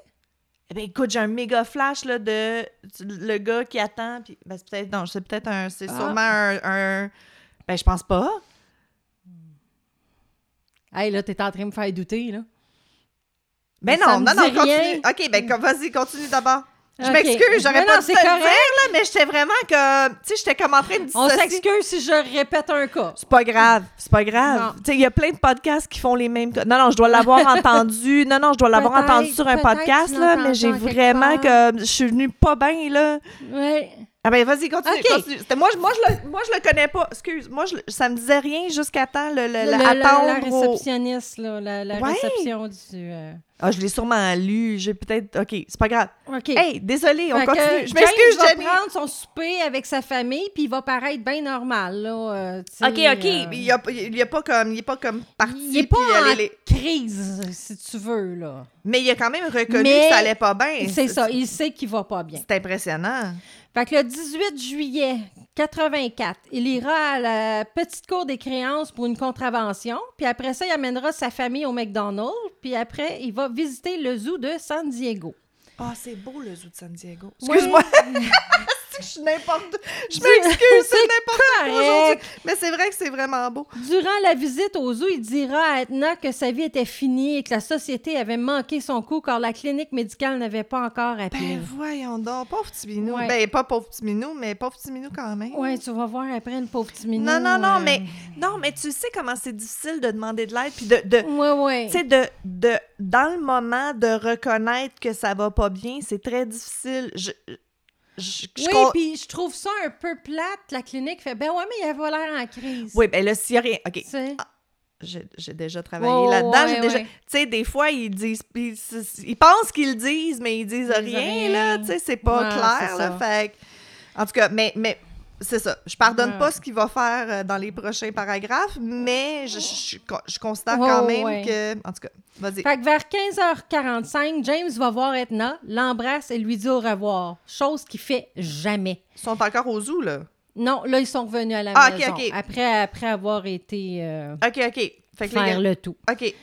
Eh bien, écoute, j'ai un méga flash là, de le gars qui attend. Puis, ben, c'est peut-être, non, c'est peut-être un. C'est Ah. sûrement un, un- Ben, je pense pas. Hey, là, t'es en train de me faire douter, là. Ben non, non, non, continue. rien. OK, ben, vas-y, continue d'abord. Je m'excuse, j'aurais pas non, dû le dire, correct. là, mais j'étais vraiment comme. Tu sais, j'étais comme en train de On dissocier. s'excuse si je répète un cas. C'est pas grave, c'est pas grave. Tu sais, il y a plein de podcasts qui font les mêmes. co- Non, non, je dois l'avoir entendu. Non, non, je dois l'avoir entendu sur un podcast, là, mais j'ai vraiment que. Je suis venue pas bien, là. Ouais. Ah ben vas-y, continue, Ok. continue. C'était- Moi, je, moi, je le, moi, je le connais pas. Excuse, moi, je, ça me disait rien jusqu'à temps le, le, le- Le- la, réceptionniste, là, la, la Ouais. réception du... euh, Ah, je l'ai sûrement lu. J'ai peut-être... OK, c'est pas grave. OK. Hey, désolé, on Fait que continue. Je m'excuse, va Jenny. prendre son souper avec sa famille, puis il va paraître bien normal, là. euh, OK, OK. euh, Il y a, il y a pas comme... Il est pas comme parti. il est pas en les- crise, si tu veux, là. Mais il a quand même reconnu Mais que ça allait pas bien. C'est ça, il sait qu'il va pas bien. C'est impressionnant. Fait que le 18 juillet 84, il ira à la petite cour des créances pour une contravention, puis après ça, il amènera sa famille au McDonald's, puis après, il va visiter le zoo de San Diego. Ah, c'est beau le zoo de San Diego. Excuse-moi. je suis n'importe. Je m'excuse, c'est n'importe quoi aujourd'hui. Mais c'est vrai que c'est vraiment beau. Durant la visite au zoo, il dira à Edna que sa vie était finie et que la société avait manqué son coup car la clinique médicale n'avait pas encore appelé. Ben voyons donc, pauvre petit minou. Ouais. Ben pas pauvre petit minou, mais pauvre petit minou quand même. Ouais, tu vas voir après une pauvre petit minou. Non, non, non, euh, mais non, mais tu sais comment c'est difficile de demander de l'aide, puis de, de Ouais, ouais. tu sais, de, de, dans le moment de reconnaître que ça va pas bien, c'est très difficile. Je, je, je Oui, con- puis je trouve ça un peu plate. La clinique fait ben ouais, mais il avait l'air en crise. Oui, ben là, s'il y a rien. OK, sais. j'ai déjà travaillé là-dedans. ouais, déjà. ouais. Tu sais, des fois, ils disent. Ils, ils pensent qu'ils le disent, mais ils disent Ils rien, rien. là. Tu sais, c'est pas Ouais, clair, là. Fait En tout cas, mais. mais c'est ça. Je pardonne pas ce qu'il va faire euh, dans les prochains paragraphes, mais je, je, je- je considère Ouais, quand même ouais. que. En tout cas, vas-y. Fait que vers 15h45, James va voir Edna, l'embrasse et lui dit au revoir. Chose qu'il fait jamais. Ils sont encore au zoo, là. Non, là, ils sont revenus à la Ah, maison. Après, après avoir été euh, OK, OK. Fait que faire le tout. OK.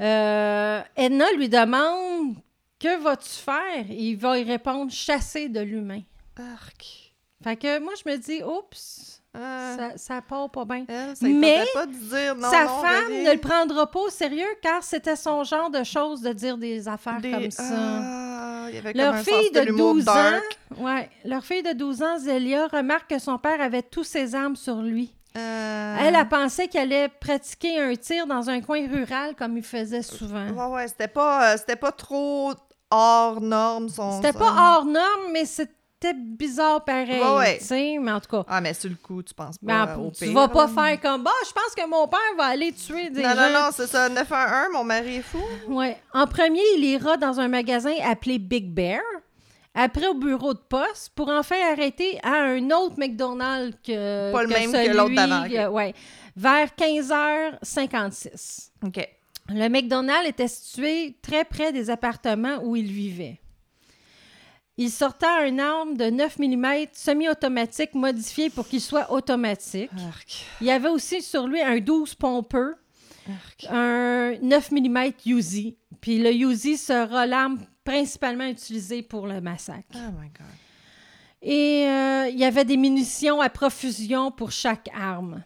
Euh, Edna lui demande Que vas-tu faire? Il va y répondre Chasser de l'humain. Arc. Fait que moi, je me dis Oups, Ah, ça, ça part pas bien. ça Mais tentait pas de dire non, Sa non, femme ne le prendra pas au sérieux car c'était son genre de choses de dire des affaires Des- comme ça. Ah, il y avait comme Leur un fille sens de l'humour 12 ans, ouais, leur fille de 12 ans, Zélia, remarque que son père avait tous ses armes sur lui. Euh, Elle a pensé qu'elle allait pratiquer un tir dans un coin rural comme il faisait souvent. Ouais, ouais, c'était pas, euh, c'était pas trop hors norme son. C'était pas hors norme, mais c'était bizarre pareil, Ouais, ouais. tu sais, mais en tout cas. Ah, mais sur le coup, tu penses ben, pas euh, au tu pire, vas pas faire comme bah je pense que mon père va aller tuer des Non, gens. non, non, c'est ça. 911, mon mari est fou. Ouais. En premier, il ira dans un magasin appelé Big Bear. Après, au bureau de poste, pour enfin arrêter à un autre McDonald's que. Pas le même que l'autre d'avant, euh, ouais. Vers 15h56. OK. Le McDonald's était situé très près des appartements où il vivait. Il sortait un arme de 9 mm semi-automatique modifié pour qu'il soit automatique. Arc. Il y avait aussi sur lui un 12 pompeux, Arc. un 9 mm Uzi. Puis le Uzi sera l'arme principalement utilisée pour le massacre. Oh my God. Et euh, il y avait des munitions à profusion pour chaque arme.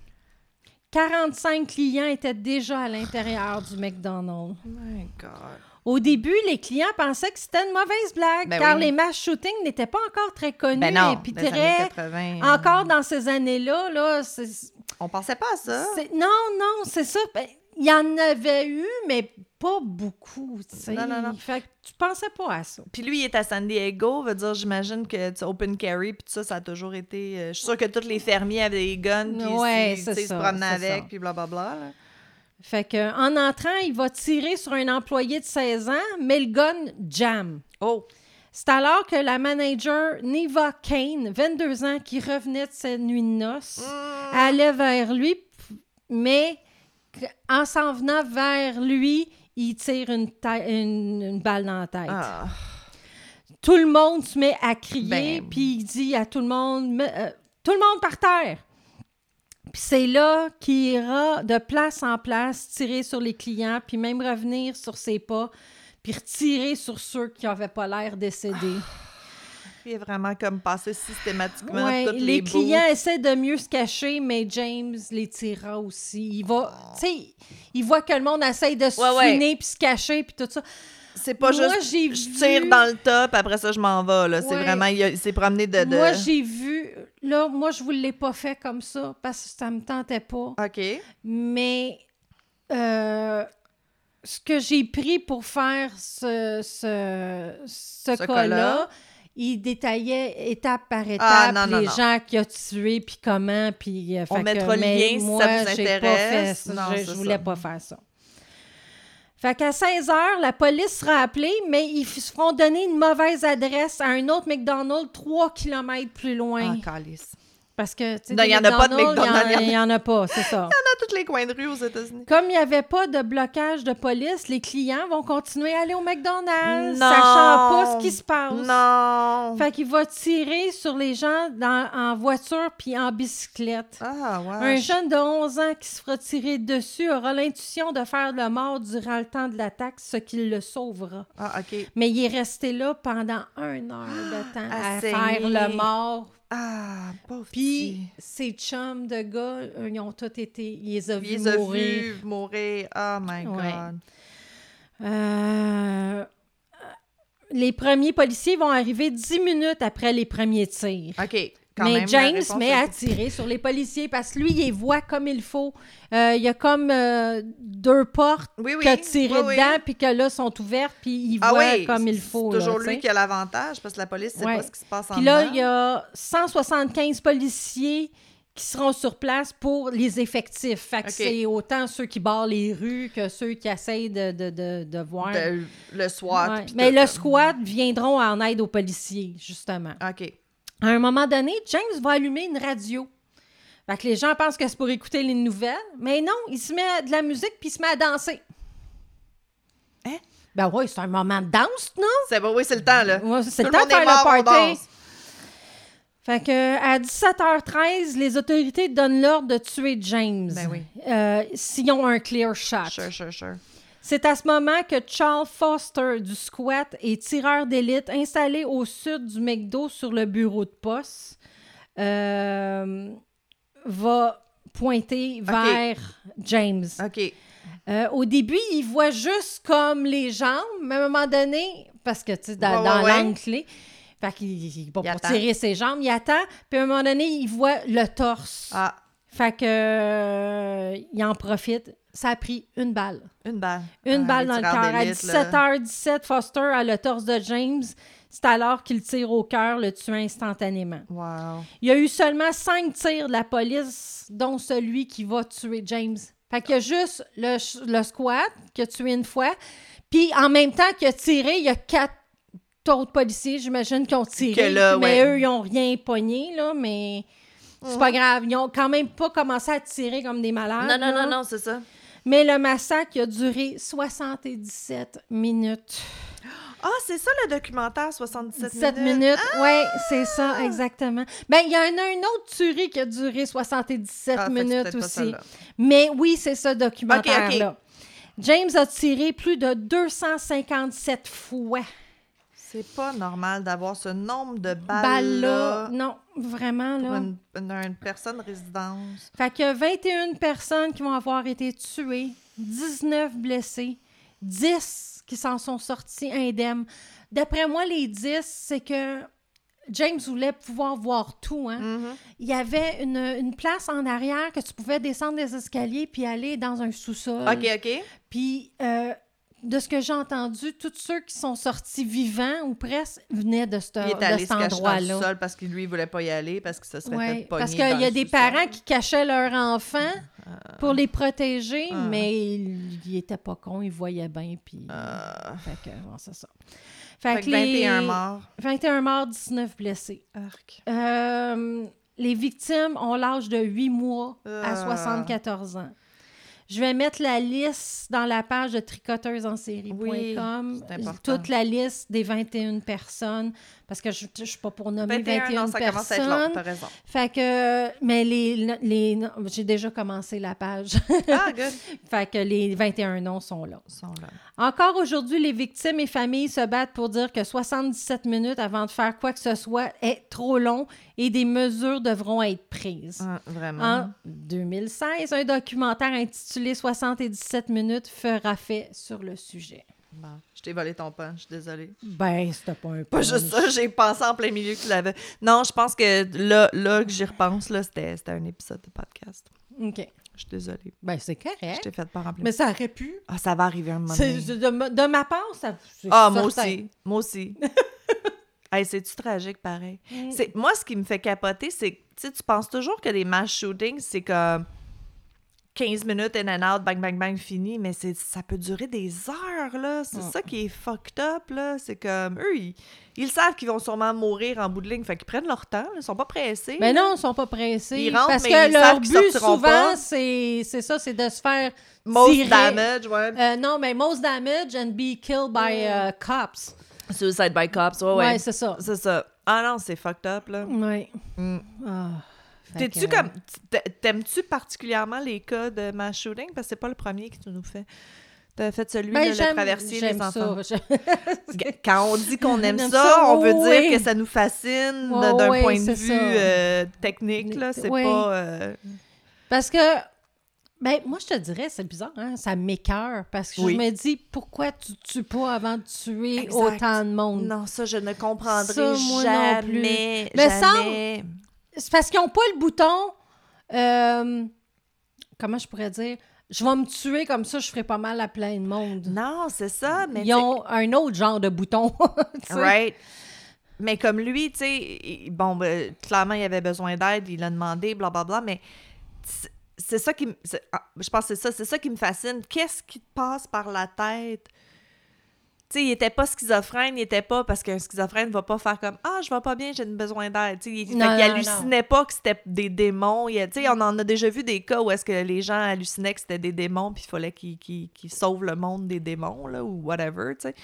45 clients étaient déjà à l'intérieur du McDonald's. Oh my God. Au début, les clients pensaient que c'était une mauvaise blague, Ben car oui. les mass shootings n'étaient pas encore très connus. Ben non, et puis des très- années 80. encore dans ces années-là, là, On pensait pas à ça. non, non, c'est ça. Ben, Il y en avait eu, mais pas beaucoup. Non, non, non. Fait que tu pensais pas à ça. Puis lui, il est à San Diego, veut dire, j'imagine que tu open carry, puis tout ça, ça a toujours été. euh, je suis sûre que tous les fermiers avaient des guns, puis Ouais, ils- se promenaient avec, puis blablabla. Fait que en entrant, il va tirer sur un employé de 16 ans, mais le gun jam. Oh! C'est alors que la manager Neva Kane, 22 ans, qui revenait de sa nuit de noces, Mm. allait vers lui, mais en s'en venant vers lui, il tire une, ta- une- une balle dans la tête. Ah. Tout le monde se met à crier, Ben. puis il dit à tout le monde, euh, tout le monde par terre. Puis c'est là qu'il ira de place en place, tirer sur les clients, puis même revenir sur ses pas, puis retirer sur ceux qui n'avaient pas l'air décédés. Il est vraiment comme passé systématiquement Ouais, toutes les, les, clients essaient de mieux se cacher, mais James les tirera aussi. Il va, tu sais, il voit que le monde essaye de se Ouais, puis se cacher puis tout ça. C'est pas Moi, juste j'ai je vu- tire dans le top, après ça je m'en vais là. C'est vraiment il, s'est promené de, de... Moi, j'ai vu, là, moi, je vous l'ai pas fait comme ça parce que ça me tentait pas. OK. Mais euh, ce que j'ai pris pour faire ce, ce, ce Ce cas-là, cas-là. il détaillait étape par étape Ah, non, non, les non. gens qu'il a tués puis comment. Puis, euh, On mettra le lien si ça vous pas intéresse. fait ça. Non, je, ça. voulais pas faire ça. Fait qu'à 16 h, la police sera appelée, mais ils se feront donner une mauvaise adresse à un autre McDonald's 3 km plus loin. Ah. Parce que, tu sais, il y en a pas de McDonald's, Il y en- il y en a- il y en a pas, c'est ça. A tous les coins de rue aux États-Unis. Comme il n'y avait pas de blocage de police, les clients vont continuer à aller au McDonald's, Non. sachant pas ce qui se passe. Non. Fait qu'il va tirer sur les gens dans- en voiture puis en bicyclette. Ah, Un ouais. jeune de 11 ans qui se fera tirer dessus aura l'intuition de faire le mort durant le temps de l'attaque, ce qui le sauvera. Ah, OK. Mais il est resté là pendant un heure de temps à faire le mort. Ah, pauvre Puis ses chums de gars, euh, ils ont tous été... Ils les ont vus mourir. vus mourir. Oh my Ouais. God. Euh, les premiers policiers vont arriver dix minutes après les premiers tirs. OK. Quand Mais même, James met à tirer sur les policiers parce que lui, il les voit comme il faut. Euh, il y a comme euh, deux portes Oui, oui. qu'il a tiré oui, dedans, puis que là, sont ouvertes, puis il Ah voit comme il c'est faut. là, toujours lui qui a l'avantage parce que la police sait Ouais. pas ce qui se passe en Puis là, dedans. il y a 175 policiers qui seront sur place pour les effectifs. Fait que c'est autant ceux qui barrent les rues que ceux qui essayent de, de, de, de voir. Le SWAT. Ouais. Mais tout, le squad viendront en aide aux policiers, justement. OK. À un moment donné, James va allumer une radio. Fait que les gens pensent que c'est pour écouter les nouvelles, mais non, il se met de la musique puis il se met à danser. Hein? Ben oui, c'est un moment de danse, non? C'est bon, oui, c'est le temps, là. Ouais, c'est Tout le temps de faire mort, le party. Fait que à 17h13, les autorités donnent l'ordre de tuer James. Ben oui. Euh, S'ils ont un clear shot. Sure, sure, sure. C'est à ce moment que Charles Foster du squat et tireur d'élite installé au sud du McDo sur le bureau de poste euh, va pointer vers James. OK. Euh, au début, il voit juste comme les jambes, mais à un moment donné, parce que tu sais, dans, Ouais, dans ouais, ouais. l'angle clé, fait qu'il pour tirer ses jambes, il attend, puis à un moment donné, il voit le torse. Ah, Fait que euh, il en profite. Ça a pris une balle. une balle. Une Ah, balle dans le cœur. À d'élite, là. 17h17, Foster a le torse de James. C'est alors qu'il tire au cœur, le tuant instantanément. Wow. Il y a eu seulement cinq tirs de la police, dont celui qui va tuer James. Fait qu'il y a juste le, le squad qui a tué une fois. Puis en même temps qu'il a tiré, il y a quatre autres policiers, j'imagine, qui ont tiré. Là, mais ouais. eux, ils n'ont rien pogné, là, mais c'est pas grave. Ils ont quand même pas commencé à tirer comme des malades. Non, non, là. non, non, c'est ça. Mais le massacre a duré 77 minutes. Ah, c'est ça le documentaire 77 7 minutes? minutes, oui, c'est ça, exactement. Ben, il y en a une autre tuerie qui a duré 77 Ah, minutes aussi. Mais oui, c'est ce documentaire-là. James a tiré plus de 257 fois. C'est pas normal d'avoir ce nombre de Balle-là. balles-là Non, vraiment, pour là. une, une- une personne résidence. Fait a 21 personnes qui vont avoir été tuées, 19 blessés, 10 qui s'en sont sortis indemnes. D'après moi, les 10, c'est que James voulait pouvoir voir tout. Hein? Mhm. Il y avait une, une place en arrière que tu pouvais descendre des escaliers puis aller dans un sous-sol. OK, OK. Puis, euh, de ce que j'ai entendu, tous ceux qui sont sortis vivants ou presque venaient de, ce- Il est de allé cet dans le endroit-là. sol parce qu'il lui il voulait pas y aller parce que ça serait Ouais, parce qu'il y a des parents qui cachaient leurs enfants pour les protéger, Ah. mais ils il étaient pas cons, ils voyaient bien, puis... Ah. Fait que, bon, c'est ça. Fait, Fait que que les- 21 morts. 21 morts, 19 blessés. Arc. Euh, les victimes ont l'âge de 8 mois à Ah. 74 ans. Je vais mettre la liste dans la page de tricoteusesensérie.com. Oui, toute la liste des 21 personnes. Parce que je ne suis pas pour nommer 21, 21, non, ça commence à être long, personnes. t'as raison. Fait que, mais les, les j'ai déjà commencé la page. Ah, good. fait que les 21 noms sont là. Sont là. Encore aujourd'hui, les victimes et familles se battent pour dire que 77 minutes avant de faire quoi que ce soit est trop long et des mesures devront être prises. Ah, vraiment? En 2016, un documentaire intitulé 77 minutes fera fait sur le sujet. Bon, je t'ai volé ton punch, je suis désolée. Ben, c'était pas un Pas punch. juste ça, j'ai pensé en plein milieu que tu l'avais. Non, je pense que là, là que j'y repense, là, c'était c'était un épisode de podcast. OK. Je suis désolée. Ben, c'est Je correct. t'ai fait part en Mais ça aurait pu. Ah, ça va arriver un moment donné. De, ma- de ma part, ça. Ah, moi aussi. Moi aussi. hey, c'est-tu tragique, pareil? Mm. C'est Moi, ce qui me fait capoter, c'est que tu sais, tu penses toujours que des mass shootings, c'est comme 15 minutes in and out, bang, bang, bang, fini, mais c'est ça peut durer des heures, là. C'est Mm. ça qui est fucked up, là. C'est comme, eux, ils, ils savent qu'ils vont sûrement mourir en bout de ligne, fait qu'ils prennent leur temps, là. ils sont pas pressés. Mais là. non, ils sont pas pressés. Ils rentrent, parce mais que ils leur savent but, souvent, c'est c'est ça, c'est de se faire Most tirer. damage, ouais. Euh, non, mais most damage and be killed by uh, cops. Suicide by cops, ouais, Ouais, ouais. c'est ça. c'est ça. Ah non, c'est fucked up, là. Ouais. Mm. Ah, T'es-tu que- comme. t'a- T'aimes-tu particulièrement les cas de mass shooting? Parce que c'est pas le premier que tu nous fais. T'as fait celui Ben, traversier j'aime les enfants. ça. Quand on dit qu'on aime ça, ça, on veut dire que ça nous fascine de- d'un point de vue euh, technique. là. C'est Oui. pas. euh, Parce que, ben, moi, je te dirais, c'est bizarre, hein? Ça m'écœure. Parce que je me dis, pourquoi tu tues pas avant de tuer Exact. autant de monde? Non, ça, je ne comprendrai Ça, moi non plus. jamais. Mais jamais. C'est parce qu'ils n'ont pas le bouton. euh, comment je pourrais dire? Je vais me tuer comme ça, je ferai pas mal à plein de monde. Non, c'est ça. Mais Ils ont un autre genre de bouton. Right. Mais comme lui, tu sais, bon, ben, clairement, il avait besoin d'aide, il l'a demandé, blablabla, mais c'est- ça qui ah, Je pense que c'est ça, c'est ça qui me fascine. Qu'est-ce qui te passe par la tête? Sais, il était pas schizophrène, il était pas parce qu'un schizophrène va pas faire comme Ah, je vais pas bien, j'ai besoin d'aide. Tu sais, il, fait Non, qu'il non, hallucinait pas que c'était des démons. Il, tu sais, on en a déjà vu des cas où est-ce que les gens hallucinaient que c'était des démons, puis il fallait qu'ils sauvent le monde des démons, là, ou whatever, tu sais.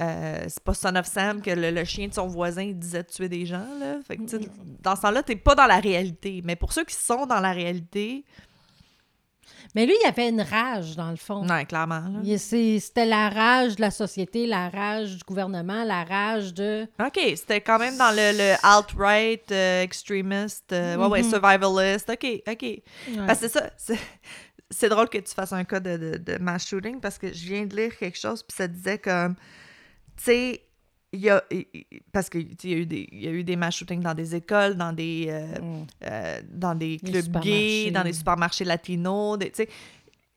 Euh, c'est pas Son of Sam que le, le chien de son voisin il disait de tuer des gens. Là. Fait que, tu sais, dans ce temps-là, t'es pas dans la réalité. Mais pour ceux qui sont dans la réalité, Mais lui, il avait une rage, dans le fond. non, clairement. C'était la rage de la société, la rage du gouvernement, la rage de... OK, c'était quand même dans le, le alt-right, euh, extremist, euh, ouais, ouais, Mhm. survivalist. OK, OK. Ouais. Parce que c'est ça. C'est, c'est drôle que tu fasses un cas de, de, de mass shooting parce que je viens de lire quelque chose puis ça disait comme, tu sais, il y a, parce que tu sais, il y a eu des il y a eu des mass shootings dans des écoles, dans des euh, Mm. euh, dans des clubs gays, dans des supermarchés latinos, des- tu sais.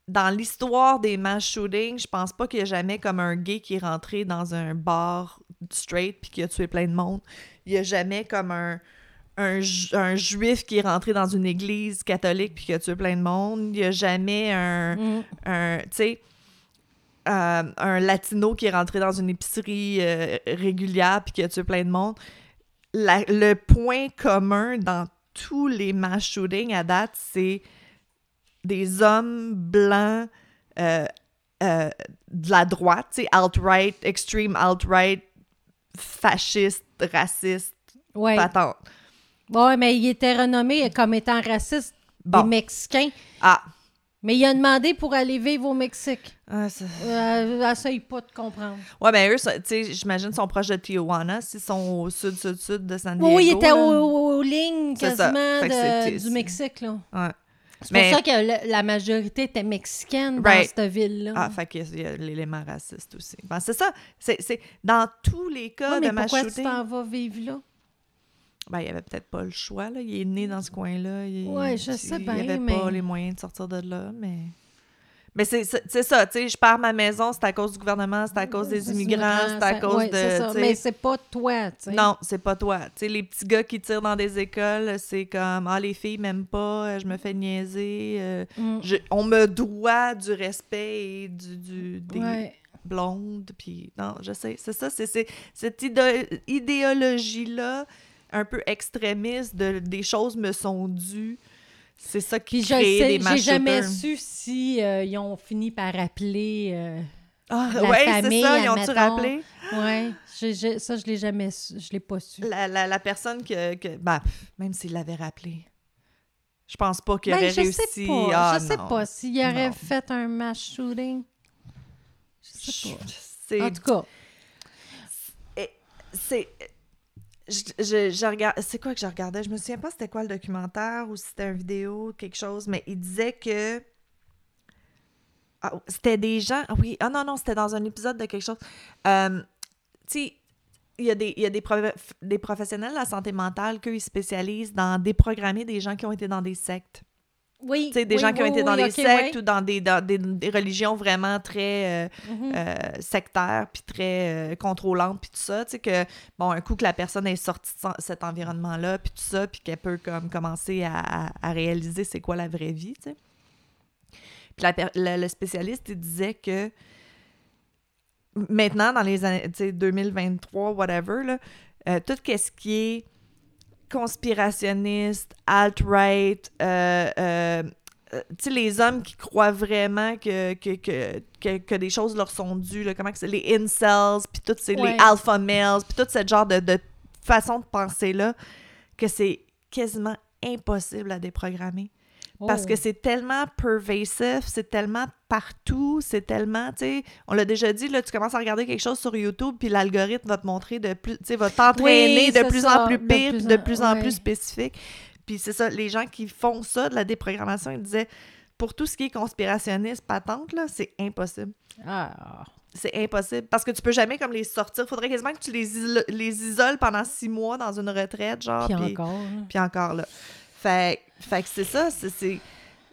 Dans l'histoire des mass shootings, je pense pas qu'il y a jamais comme un gay qui est rentré dans un bar straight puis qui a tué plein de monde. Il y a jamais comme un un, ju- un juif qui est rentré dans une église catholique puis qui a tué plein de monde. Il y a jamais un, Mm. un tu sais, euh, un latino qui est rentré dans une épicerie euh, régulière puis qui a tué plein de monde. La- le point commun dans tous les mass shootings à date, c'est des hommes blancs euh, de la droite, tu alt-right, extreme alt-right, fasciste, raciste, Ouais. patente. Ouais, mais il était renommé comme étant raciste Bon. des Mexicains. Ah, Mais il a demandé pour aller vivre au Mexique. Ah, ça- Euh, essaye pas de comprendre. Ouais, ben eux, tu sais, j'imagine sont proches de Tijuana, s'ils sont au sud, sud, sud de San Diego. Oui, il était là. aux, aux lignes quasiment de- du Mexique. là. Ouais. C'est Mais- pour ça que le- la majorité était mexicaine Right. dans cette ville-là. Ah, fait qu'il y a l'élément raciste aussi. Ben, c'est ça. C'est, c'est- dans tous les cas Ouais, de mais mass pourquoi tu t'en vas vivre là? Ben, il avait peut-être pas le choix. Là. Il est né dans ce coin-là. Il, Ouais, je il- sais Il avait mais- pas les moyens de sortir de là, mais... Mais c'est, ça, tu sais, je perds ma maison, c'est à cause du gouvernement, c'est à cause des immigrants, c'est à cause ouais, de... ça. Mais c'est pas toi, tu sais. Non, c'est pas toi. Tu sais, les petits gars qui tirent dans des écoles, c'est comme Ah, les filles m'aiment pas, euh, je me fais niaiser. euh, Mm. je- on me doit du respect et du, du- des Ouais. blondes. Puis, non, je sais, c'est ça, c'est, cette idé- idéologie-là, un peu extrémiste, de des choses me sont dues. C'est ça qui Puis je crée sais, des j'ai jamais su si euh, ils ont fini par appeler. euh, Ah, la ouais, c'est famille, ça, ils ont-tu rappelé? J'ai- ça, je l'ai jamais su. Je l'ai pas su. La, la, la personne que, que ben, même s'il l'avait rappelé, je pense pas qu'il Ben, aurait je réussi. sais pas. Ah, je sais non. pas s'il aurait Non. fait un mass shooting. Je sais pas. En tout cas, c'est je, je, c'est quoi que je regardais? Je me souviens pas c'était quoi le documentaire ou si c'était une vidéo quelque chose mais il disait que Ah, c'était des gens ah oui ah non non c'était dans un épisode de quelque chose tu sais il y a, des, y a des, des professionnels de la santé mentale qu'ils spécialisent dans déprogrammer des gens qui ont été dans des sectes. Oui. Des oui, gens qui ont été dans des sectes ou dans des, dans des, des religions vraiment très euh, Mhm. euh, sectaire, puis très euh, contrôlante, puis tout ça, tu sais, que, bon, un coup que la personne est sortie de cet environnement-là, puis tout ça, puis qu'elle peut, comme, commencer à, à- à réaliser c'est quoi la vraie vie, tu sais. Puis la le, spécialiste, il disait que maintenant, dans les années, tu sais, 2023, whatever, là, tout ce qui est conspirationniste, alt-right, euh, euh, euh, tu sais, les hommes qui croient vraiment que, que, que, que, que des choses leur sont dues, là, comment c'est, les incels, puis toutes ces, Ouais. les alpha males, puis tout ce genre de, de façon de penser-là, que c'est quasiment impossible à déprogrammer. Parce Oh. que c'est tellement pervasif, c'est tellement partout, c'est tellement, tu sais, on l'a déjà dit, là, tu commences à regarder quelque chose sur YouTube, puis l'algorithme va te montrer de plus, tu sais, va t'entraîner Oui, de plus ça, en plus de pire, plus puis de plus en plus spécifique. Puis c'est ça, les gens qui font ça, de la déprogrammation, ils disaient, pour tout ce qui est conspirationniste, patente, là, c'est impossible. Ah. C'est impossible. Parce que tu peux jamais comme les sortir. Faudrait quasiment que tu les isoles pendant six mois dans une retraite, genre. Puis puis- encore. hein. puis encore là. Fait, fait que c'est ça, c'est,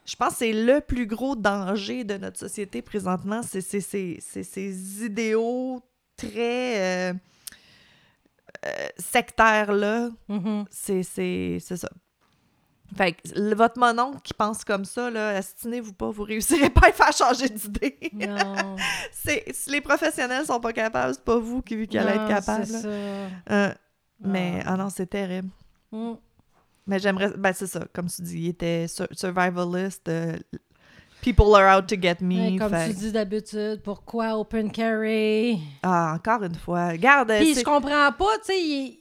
je pense que c'est le plus gros danger de notre société présentement, c'est, ces idéaux très euh, euh, sectaires-là. Mhm. C'est, ça. Fait que le- votre mononcle qui pense comme ça, là, astinez-vous pas, vous réussirez pas à le faire changer d'idée. Non. si les professionnels sont pas capables, c'est pas vous qui, qui allez être capable. Ça. Euh, mais, ah non, c'est terrible. Mm. Mais j'aimerais. Ben, c'est ça. Comme tu dis, il était sur- survivalist. euh, people are out to get me. Ouais, comme fait- tu dis d'habitude, pourquoi open carry? Ah, encore une fois. Regarde. Puis je comprends pas, tu sais, il-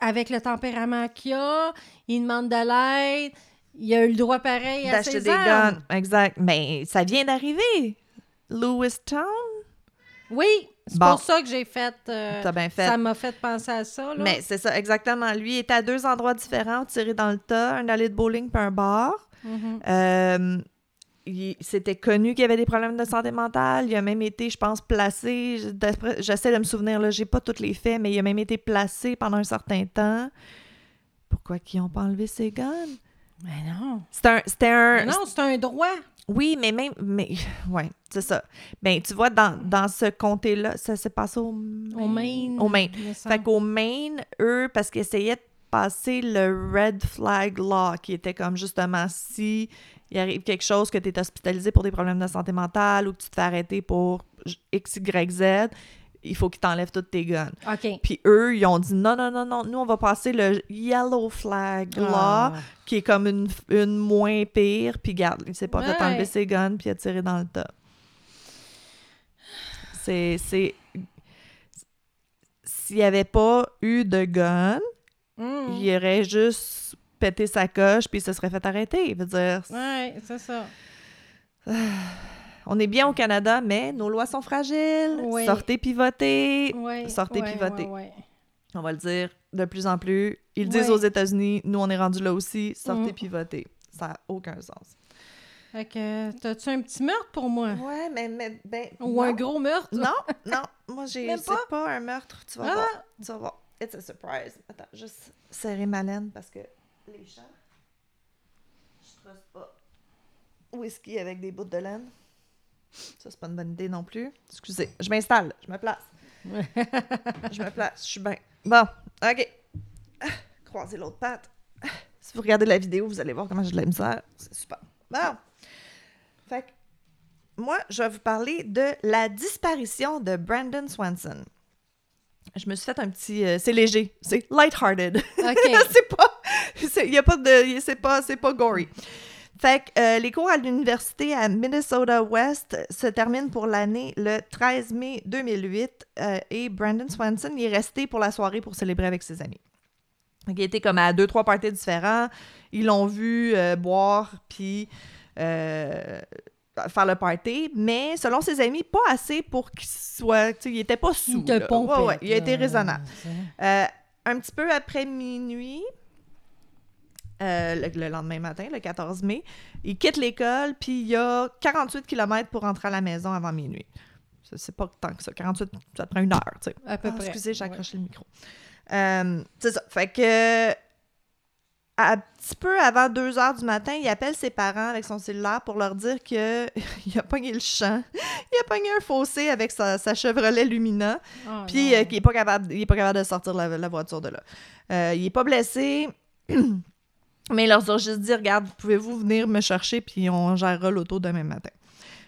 avec le tempérament qu'il a, il demande de l'aide, il a eu le droit pareil à d'acheter des armes. guns. Exact. Mais ça vient d'arriver. Lewistown? Oui, c'est Bon. pour ça que j'ai fait... euh, T'as bien fait. ça m'a fait penser à ça, là. Mais c'est ça, exactement. Lui il était à deux endroits différents, tiré dans le tas, un allée de bowling puis un bar. Mhm. Euh, il- C'était connu qu'il y avait des problèmes de santé mentale. Il a même été, je pense, placé. J'essaie de me souvenir, là, j'ai pas tous les faits, mais il a même été placé pendant un certain temps. Pourquoi qu'ils ont pas enlevé ses guns? Mais non. C'était un. C'était un Non, c'est un droit. Oui, mais même. Mais, ouais, c'est ça. Ben, tu vois, dans, dans ce comté-là, ça s'est passé au Maine. Au Maine. Au Maine. Fait qu'au Maine, eux, parce qu'ils essayaient de passer le Red Flag Law, qui était comme justement si il arrive quelque chose que tu es hospitalisé pour des problèmes de santé mentale ou que tu te fais arrêter pour X, Y, Z, il faut qu'ils t'enlèvent toutes tes guns. OK. Puis eux, ils ont dit non, non, non, non, nous, on va passer le Yellow Flag Ah. qui est comme une, une moins pire. Puis garde, il s'est pas fait Ouais. enlever ses guns, puis il a tiré dans le tas. C'est. c'est... S'il n'y avait pas eu de gun, Mm. il aurait juste pété sa coche, puis il se serait fait arrêter. Je veux dire, Ouais, c'est ça. On est bien au Canada, mais nos lois sont fragiles. Oui. Sortez pivoter. Sortez pivoter. On va le dire de plus en plus. Ils le disent aux États-Unis, nous on est rendu là aussi. Sortez Mm. pivoter. Ça n'a aucun sens. Fait que, t'as-tu un petit meurtre pour moi? Ouais, mais, mais ben, Ou un gros meurtre? Non, non, moi j'ai c'est pas? pas un meurtre, tu vas Ah! voir. Tu vas voir. It's a surprise. Attends, juste serrer ma laine parce que les chats, je trosse pas whisky avec des bouts de laine. Ça, c'est pas une bonne idée non plus. Excusez, je m'installe, je me place. je me place, je suis bien. Bon, OK. Croisez l'autre patte. Si vous regardez la vidéo, vous allez voir comment j'ai de la misère. C'est super. Bon. Fait que moi, je vais vous parler de la disparition de Brandon Swanson. Je me suis fait un petit. euh, c'est léger, c'est lighthearted. OK. c'est pas. Il y a pas de. C'est pas, c'est pas gory. Fait que euh, les cours à l'université à Minnesota West se terminent pour l'année le 13 mai 2008 euh, et Brandon Swanson il est resté pour la soirée pour célébrer avec ses amis. Donc, il était comme à deux, trois parties différents. Ils l'ont vu euh, boire puis faire le party, mais selon ses amis, pas assez pour qu'il soit. Il était pas sous. pompait, Ouais, ouais, il a été raisonnable. un petit peu après minuit, euh, le, le lendemain matin, le 14 mai, il quitte l'école, puis il y a 48 km pour rentrer à la maison avant minuit. C'est pas tant que ça. 48, ça te prend une heure, tu sais. À peu Ah, près. Excusez, j'ai Ouais. accroché le micro. Euh, c'est ça. Fait que. Un petit peu avant 2 heures du matin, il appelle ses parents avec son cellulaire pour leur dire que il a pogné le champ. Il a pogné un fossé avec sa, sa Chevrolet Lumina. Ah, Puis euh, qu'il est pas capable, il est pas capable de sortir la, la voiture de là. Il est pas blessé, mais il leur a juste dit regarde, pouvez-vous venir me chercher puis on gérera l'auto demain matin.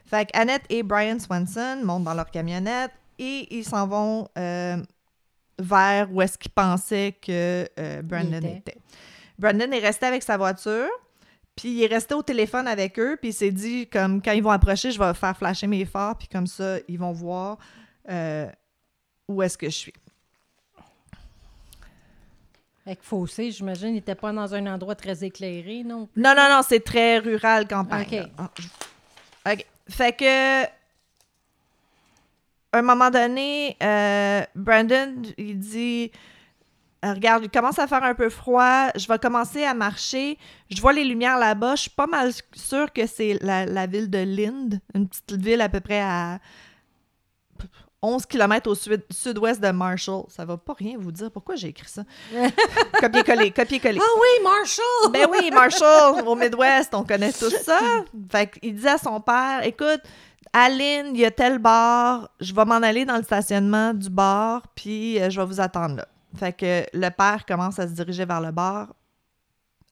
Fait que Annette et Brian Swanson montent dans leur camionnette et ils s'en vont euh, vers où est-ce qu'ils pensaient que euh, Brandon était. était. Brandon est resté avec sa voiture. Puis il est resté au téléphone avec eux, puis il s'est dit, comme, quand ils vont approcher, je vais faire flasher mes phares, puis comme ça, ils vont voir euh, où est-ce que je suis. Avec Fossé, j'imagine, il n'était pas dans un endroit très éclairé, non? Non, non, non, c'est très rural campagne. Ok. là. Ah, OK. Fait que. À un moment donné, euh, Brandon, il dit Euh, Regarde, il commence à faire un peu froid. Je vais commencer à marcher. Je vois les lumières là-bas. Je suis pas mal sûre que c'est la, la ville de Lind, une petite ville à peu près à 11 km au sud- sud-ouest de Marshall. Ça va pas rien vous dire. Pourquoi j'ai écrit ça? copier-coller, copier-coller. Ah oui, Marshall! Ben oui, Marshall, au Midwest, on connaît tout ça. Fait qu'il dit à son père, écoute, Aline, il y a tel bar, je vais m'en aller dans le stationnement du bar, puis euh, je vais vous attendre là. Fait que le père commence à se diriger vers le bar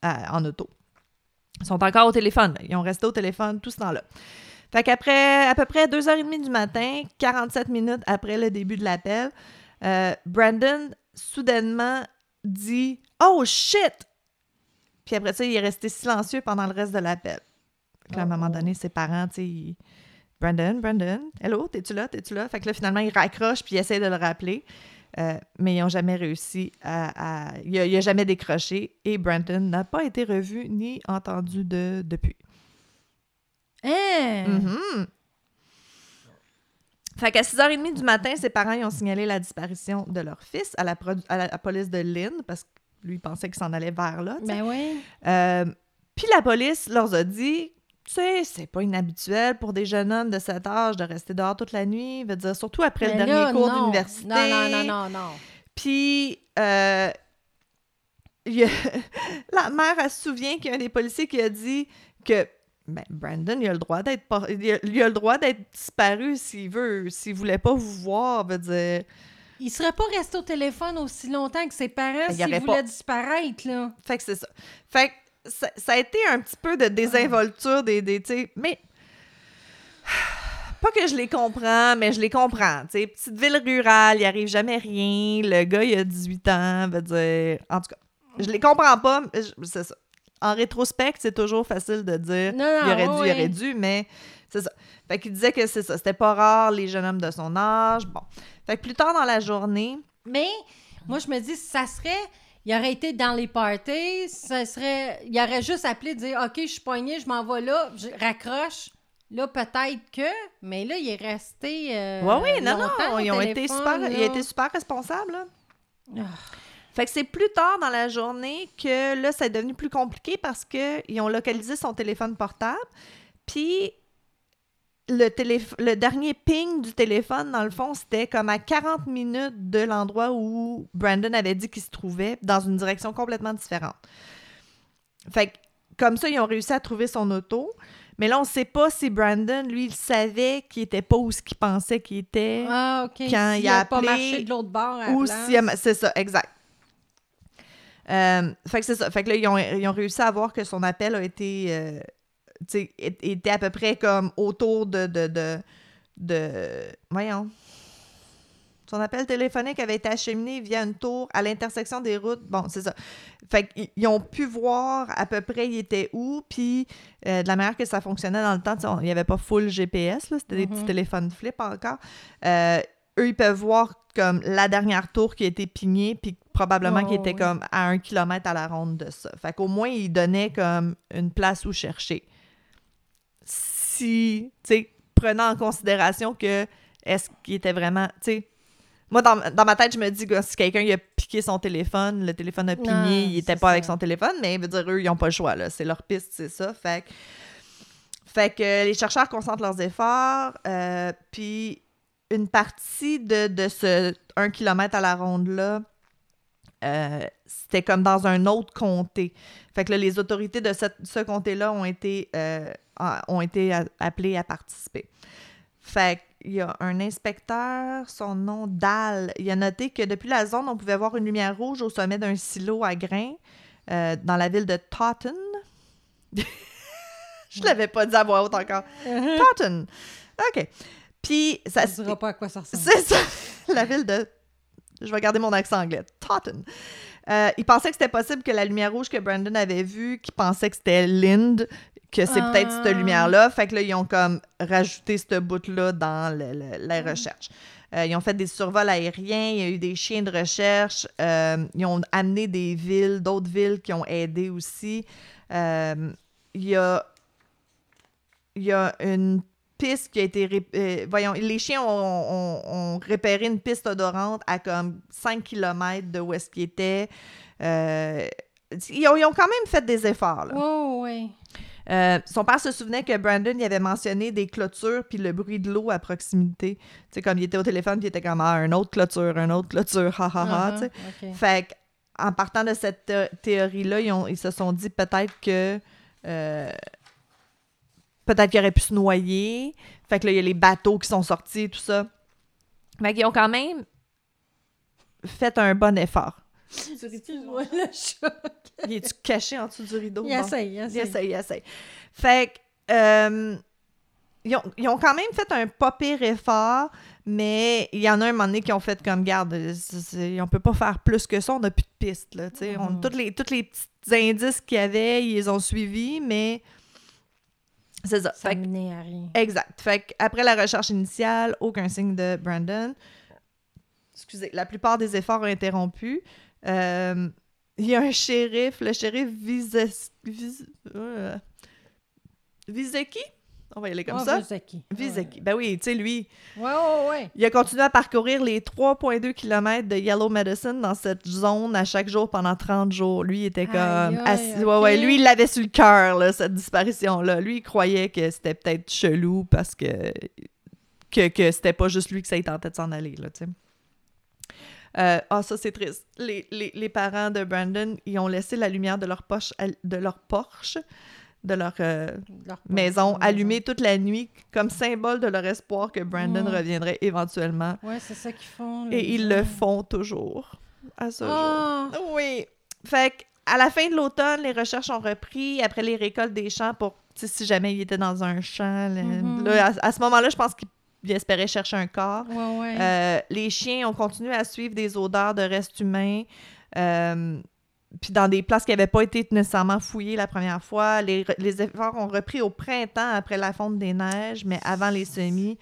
euh, en auto. Ils sont encore au téléphone. là. Ils ont resté au téléphone tout ce temps-là. Fait qu'après à peu près 2h30 du matin, 47 minutes après le début de l'appel, euh, Brandon soudainement dit Oh shit! Puis après ça, il est resté silencieux pendant le reste de l'appel. Là, à un moment Oh. donné, ses parents, tu sais, ils- Brandon, Brandon, hello, t'es-tu là, t'es-tu là? Fait que là, finalement, il raccroche puis il essaie de le rappeler. Euh, mais ils n'ont jamais réussi à. à- Il, a, il a jamais décroché et Brandon n'a pas été revu ni entendu de depuis. Hein? Mhm. Fait qu'à 6h30 du matin, ses parents ils ont signalé la disparition de leur fils à la, à police de Lynn parce que lui pensait qu'il s'en allait vers là. Ben oui. Euh, Puis la police leur a dit Tu sais, c'est pas inhabituel pour des jeunes hommes de cet âge de rester dehors toute la nuit. Veut dire, surtout après Mais le dernier là, cours d'université. Non, non, non, non, non. Puis, euh, a- la mère, elle se souvient qu'il y a un des policiers qui a dit que ben, Brandon, il a le droit d'être por- il a, il a le droit d'être disparu s'il veut, s'il voulait pas vous voir, veut dire. Il serait pas resté au téléphone aussi longtemps que ses parents Ben, il s'il voulait pas- disparaître, là. Fait que c'est ça. Fait que ça, ça a été un petit peu de désinvolture des, des mais pas que je les comprends, mais je les comprends, tu sais, petite ville rurale, il arrive jamais rien, le gars il a 18 ans, veut dire en tout cas, je les comprends pas, c'est ça. En rétrospect, c'est toujours facile de dire Non, non, il aurait dû, oui. il aurait dû, mais c'est ça. Fait qu'il disait que c'est ça, c'était pas rare les jeunes hommes de son âge. Bon. Fait que plus tard dans la journée, Mais moi, je me dis, ça serait. Il aurait été dans les parties, ça serait. Il aurait juste appelé, dire OK, je suis poigné, je m'en vais là, je raccroche. Là, peut-être que. Mais là, il est resté. Euh, Oui, oui, non, non, ils ont été super, là. il a été super responsable. là. Fait que c'est plus tard dans la journée que là, c'est devenu plus compliqué parce qu'ils ont localisé son téléphone portable. Puis le, le dernier ping du téléphone, dans le fond, c'était comme à 40 minutes de l'endroit où Brandon avait dit qu'il se trouvait, dans une direction complètement différente. Fait que comme ça, ils ont réussi à trouver son auto. Mais là, on sait pas si Brandon, lui, il savait qu'il était pas où ce qu'il pensait qu'il était. Ah, OK. Quand S'il il a a pas appelé- marché de l'autre bord à Ou si c'est ça, exact. Euh, fait que c'est ça. Fait que là, ils ont, ils ont réussi à voir que son appel a été. euh, tu sais, é- était à peu près comme autour de. de, de, de- voyons. Son appel téléphonique avait été acheminé via une tour à l'intersection des routes. Bon, c'est ça. Fait qu'ils ont pu voir à peu près il était où, puis euh, de la manière que ça fonctionnait dans le temps, il n'y avait pas full GPS, c'était des petits Mhm. téléphones flip encore. Euh, eux, ils peuvent voir comme la dernière tour qui a été pignée, puis probablement Oh, qui était oui. comme à un kilomètre à la ronde de ça. Fait qu'au moins, ils donnaient comme une place où chercher. Si, tu sais, prenant en considération que est-ce qu'il était vraiment, tu sais, moi, dans, dans ma tête, je me dis que si quelqu'un il a piqué son téléphone, le téléphone a pigné, Non, il était pas ça. avec son téléphone, mais veut dire, eux, ils n'ont pas le choix, là. C'est leur piste, c'est ça. Fait que, fait que les chercheurs concentrent leurs efforts, euh, puis une partie de, de ce 1 km à la ronde-là, euh, c'était comme dans un autre comté. Fait que là, les autorités de ce comté-là ont été, euh, ont été appelées à participer. Fait qu'il y a un inspecteur, son nom Dal, il a noté que depuis la zone, on pouvait voir une lumière rouge au sommet d'un silo à grains euh, dans la ville de Taunton. Je l'avais pas dit à voix haute encore. Taunton. OK. Puis, ça, Ça ne dira pas à quoi ça ressemble. c'est ça, la ville de. Je vais garder mon accent anglais. Taunton. Euh, il pensait que c'était possible que la lumière rouge que Brandon avait vue, qu'il pensait que c'était Lind, que c'est peut-être Ah. cette lumière-là. Fait que là, ils ont comme rajouté ce bout-là dans le- le- la recherche. Euh, ils ont fait des survols aériens, il y a eu des chiens de recherche, euh, ils ont amené des villes, d'autres villes qui ont aidé aussi. Euh, il y a il y a une piste qui a été... ré- euh, voyons, les chiens ont, ont- ont repéré une piste odorante à comme 5 km de où est-ce qu'ils étaient. Euh, ils, ont, ils ont quand même fait des efforts. là. Oh, oui. Euh, son père se souvenait que Brandon il avait mentionné des clôtures puis le bruit de l'eau à proximité. Tu sais, comme il était au téléphone, puis il était comme ah, un autre clôture, un autre clôture, ha ha ha. Uh-huh. Fait en partant de cette thé- théorie-là, ils se sont dit peut-être que. Peut-être qu'il aurait pu se noyer. Fait que là, il y a les bateaux qui sont sortis, tout ça. Fait qu'ils ont quand même fait un bon effort. Excuse-moi, le chat. Il est-tu caché en dessous du rideau? Il Bon. essaye, il Il essaye. essaye, il essaye. Fait que, euh, ils, ont, ils ont quand même fait un pas pire effort, mais il y en a un moment donné qui ont fait comme garde, on peut pas faire plus que ça, on n'a plus de pistes. Là, tu sais. On- Mhm. toutes les, tous les petits indices qu'il y avait, ils les ont suivis, mais c'est ça. Ça Fait que- menait à rien. Exact. Fait après la recherche initiale, aucun signe de Brandon. Excusez, la plupart des efforts ont interrompu. Euh, il y a un shérif, le shérif Vizes- Viz- euh, Vizeki? On va y aller comme ça. Vizeki. Vizeki. Ben oui, tu sais, lui, Ouais, ouais, ouais. il a continué à parcourir les 3,2 km de Yellow Medicine dans cette zone à chaque jour pendant 30 jours. Lui, il était comme. Aïe, aïe, assis- ouais, ouais, lui, il l'avait sur le cœur, cette disparition-là. Lui, il croyait que c'était peut-être chelou parce que. que, que c'était pas juste lui que ça il tentait de s'en aller, là, tu sais. Euh, Ah, ça, c'est triste. Les, les- les parents de Brandon, ils ont laissé la lumière de leur, poche, de leur Porsche, de leur euh, Leur maison, allumée toute la nuit comme symbole de leur espoir que Brandon reviendrait éventuellement. Ouais, c'est ça qu'ils font. Et ils le font toujours à ce Ah! jour. Oui. Fait que, à la fin de l'automne, les recherches ont repris après les récoltes des champs pour si jamais il était dans un champ. là, Mhm. là, à, à ce moment-là, je pense qu'il il espérait chercher un corps. Ouais, ouais. Euh, les chiens ont continué à suivre des odeurs de restes humains. euh, puis dans des places qui n'avaient pas été nécessairement fouillées la première fois. Les, efforts ont repris au printemps après la fonte des neiges, mais avant les semis.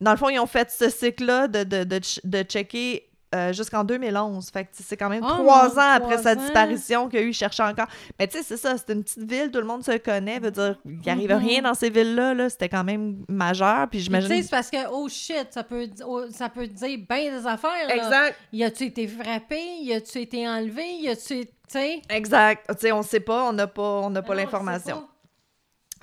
Dans le fond, ils ont fait ce cycle-là de, de, de, de checker euh, jusqu'en 2011. Fait que c'est quand même Oh, trois ans après trois sa ans. disparition qu'il y a eu chercher encore. Mais tu sais, c'est ça, c'est une petite ville, tout le monde se connaît. Veut dire, il n'arrive Mhm. rien dans ces villes-là. -là, C'était quand même majeur. Puis j'imagine. Tu sais, c'est parce que, oh shit, ça peut, oh, ça peut dire bien des affaires. là. Exact. Y a-tu été frappé? Y a-tu été enlevé? Y a-tu. Tu sais? Exact. Tu sais, on sait pas, on n'a pas, on n'a pas Ah l'information.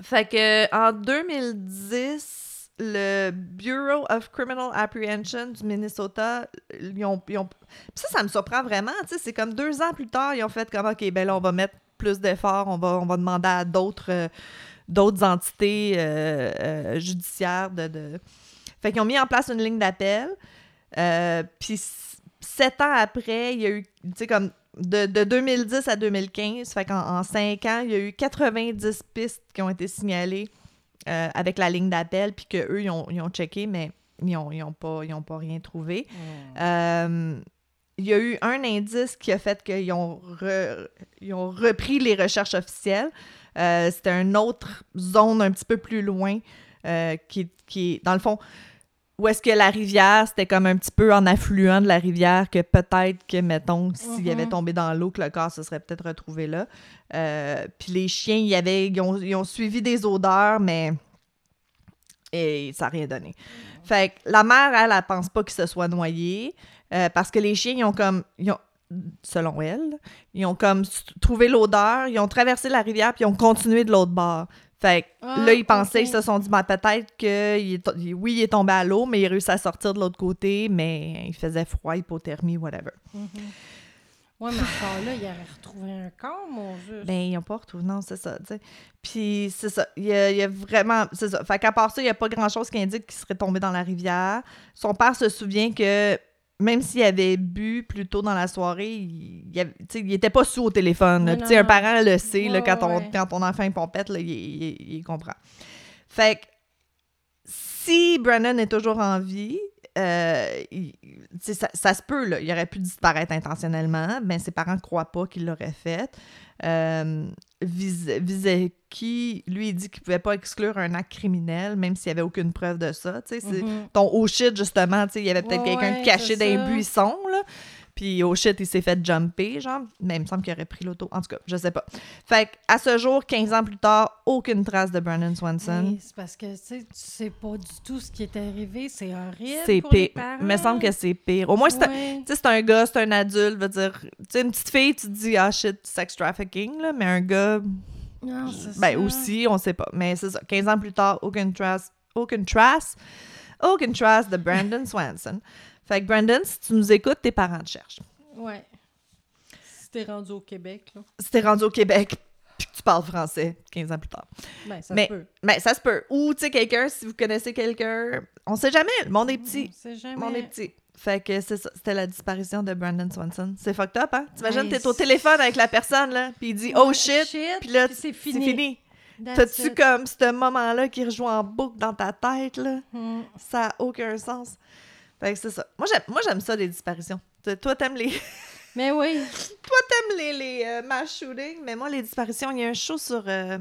Fait que en 2010, le Bureau of Criminal Apprehension du Minnesota, ils ont, ils ont- ça, ça me surprend vraiment. C'est comme deux ans plus tard, ils ont fait comme OK, ben là, on va mettre plus d'efforts, on va, on va demander à d'autres, euh, entités euh, euh, judiciaires de, de- Fait qu'ils ont mis en place une ligne d'appel. Puis sept ans après, il y a eu, tu sais, comme de, de 2010 à 2015, fait qu'en en cinq ans, il y a eu 90 pistes qui ont été signalées euh, avec la ligne d'appel, puis qu'eux, ils ont, ils ont checké, mais ils n'ont ont pas, ils ont pas rien trouvé. Euh, il y a eu un indice qui a fait qu'ils ont, ils ont repris les recherches officielles. Euh, c'était une autre zone un petit peu plus loin qui, qui, dans le fond, où est-ce que la rivière, c'était comme un petit peu en affluent de la rivière que peut-être que, mettons, s'il avait mhm. tombé dans l'eau, que le corps se serait peut-être retrouvé là. Euh, puis les chiens, y avait, ils, ont, suivi des odeurs, mais et ça n'a rien donné. Fait que la mère, elle, elle, pense pas qu'il se soit noyé parce que les chiens, ils ont comme... Ils ont, selon elle, ils ont comme trouvé l'odeur, ils ont traversé la rivière, puis ils ont continué de l'autre bord. Fait que ah, là, ils pensaient, ils se sont dit, ben, peut-être que, oui, il est tombé à l'eau, mais il a réussi à sortir de l'autre côté, mais il faisait froid, hypothermie, whatever. Mm Ouais, mais encore là, il aurait retrouvé un corps, mon Dieu. Ben, ils n'ont pas retrouvé, non, c'est ça, tu sais. Puis, c'est ça, il y, a, vraiment, c'est ça. Fait qu'à part ça, il n'y a pas grand-chose qui indique qu'il serait tombé dans la rivière. Son père se souvient que même s'il avait bu plus tôt dans la soirée, il, il, était pas sous au téléphone. un parent le sait là, quand, on, quand ton enfant est pompette, là, il, il, comprend. Fait que si Brennan est toujours en vie, euh, ça, ça, se peut, là, il aurait pu disparaître intentionnellement, mais ses parents ne croient pas qu'il l'aurait fait. Euh, qui lui, il dit qu'il pouvait pas exclure un acte criminel, même s'il n'y avait aucune preuve de ça. Mm-hmm. Ton oh shit, justement, il y avait peut-être quelqu'un caché dans un buisson, là. Puis au shit, il s'est fait jumper, genre. Mais il me semble qu'il aurait pris l'auto. En tout cas, je sais pas. Fait à ce jour, 15 ans plus tard, aucune trace de Brandon Swanson. Oui, c'est parce que tu sais pas du tout ce qui est arrivé. C'est horrible. C'est pire. Il me semble que c'est pire. Au moins, c'est un, un gars, c'est un adulte. Veut dire, tu sais, une petite fille, tu te dis, ah shit, sex trafficking, là. Mais un gars. Non, ben aussi, on sait pas. Mais c'est ça. 15 ans plus tard, aucune trace. Aucune trace. Aucune trace de Brandon Swanson. Fait que Brandon, si tu nous écoutes, tes parents te cherchent. Ouais. Si t'es rendu au Québec, là. Si t'es rendu au Québec, puis que tu parles français 15 ans plus tard. Ben, ça se peut. Mais ça se peut. Ou, tu sais, quelqu'un, si vous connaissez quelqu'un, on sait jamais, le monde est petit. On sait jamais. Le monde est petit. Fait que c'est ça, c'était la disparition de Brandon Swanson. C'est fucked up, hein? T'imagines, t'es au téléphone avec la personne, là, puis il dit « Oh shit! Puis là, c'est fini. fini. T'as-tu comme ce moment-là qui rejoue en boucle dans ta tête, là? Hmm. Ça n'a aucun sens. Fait que c'est ça. Moi, j'aime, moi, j'aime ça, les disparitions. Toi, t'aimes les. Mais oui. Toi, t'aimes les, les euh, mass shootings, mais moi, les disparitions, il y a un show sur. Euh...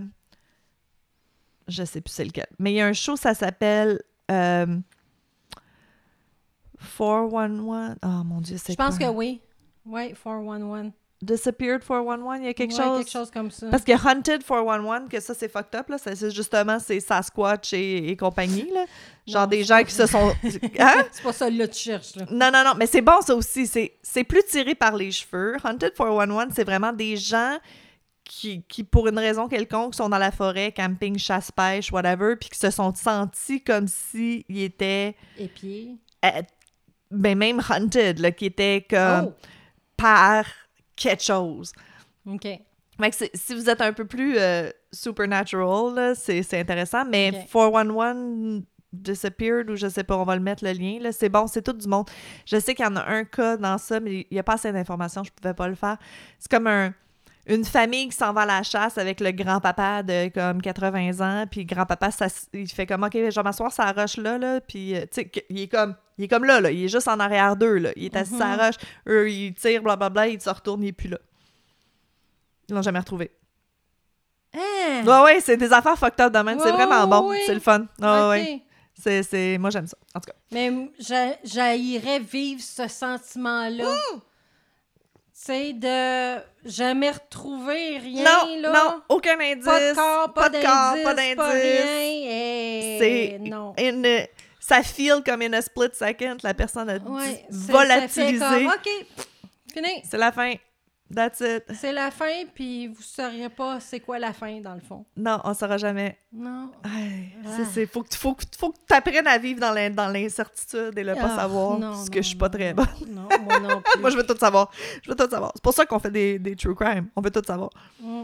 Je sais plus c'est lequel. Mais il y a un show, ça s'appelle. Euh... 411. Oh mon Dieu, c'est Je pense que oui. Oui, 411. Disappeared 411, il y a quelque ouais, chose. quelque chose? comme ça. Parce que Hunted 411, que ça c'est fucked up, là. C'est justement c'est Sasquatch et, et compagnie, là. Genre des gens qui se sont. Hein? c'est pas ça là tu cherches, là. Non, non, non, mais c'est bon ça aussi. C'est plus tiré par les cheveux. Hunted 411, c'est vraiment des gens qui, qui, pour une raison quelconque, sont dans la forêt, camping, chasse-pêche, whatever, puis qui se sont sentis comme s'ils étaient. Épiés. Euh, ben même hunted, là, qui étaient comme. Oh! par quelque chose. OK. si vous êtes un peu plus euh, supernatural, c'est intéressant. Mais 411 disappeared ou je sais pas, on va le mettre le lien. C'est bon, c'est tout du monde. Je sais qu'il y en a un cas dans ça, mais il n'y a pas assez d'informations, je pouvais pas le faire. C'est comme un, une famille qui s'en va à la chasse avec le grand-papa de comme 80 ans, puis grand-papa, il fait comme, OK, je vais m'asseoir sur la roche là, là, puis, euh, tu sais, il est comme, il est comme là, là, il est juste en arrière d'eux, là, il est assis sur la mhm. roche, eux, ils tirent, blablabla, il se retourne, il est plus là. Ils l'ont jamais retrouvé. Hein? Ouais, ouais, c'est des affaires fucked up de même, c'est vraiment bon, c'est le fun. ouais. C'est, Moi, j'aime ça, en tout cas. Mais j'haïrais vivre ce sentiment-là. Mmh! C'est de jamais retrouver rien, non, là. Non, aucun indice. Pas de corps, pas, d'indice, pas d'indice. Pas rien. C'est... Non. Une... Ça feel comme in a split second. La personne a ouais, volatilisé. Fini. C'est la fin. That's it. C'est la fin, puis vous sauriez pas c'est quoi la fin, dans le fond. Non, on saura jamais. Non. C'est, faut que, faut, faut que tu apprennes à vivre dans, l'incertitude et le pas ah, savoir, non, parce que je suis pas très bonne. Non, moi non plus. moi, je veux tout savoir. Je veux tout savoir. C'est pour ça qu'on fait des, des true crime. On veut tout savoir. Mm.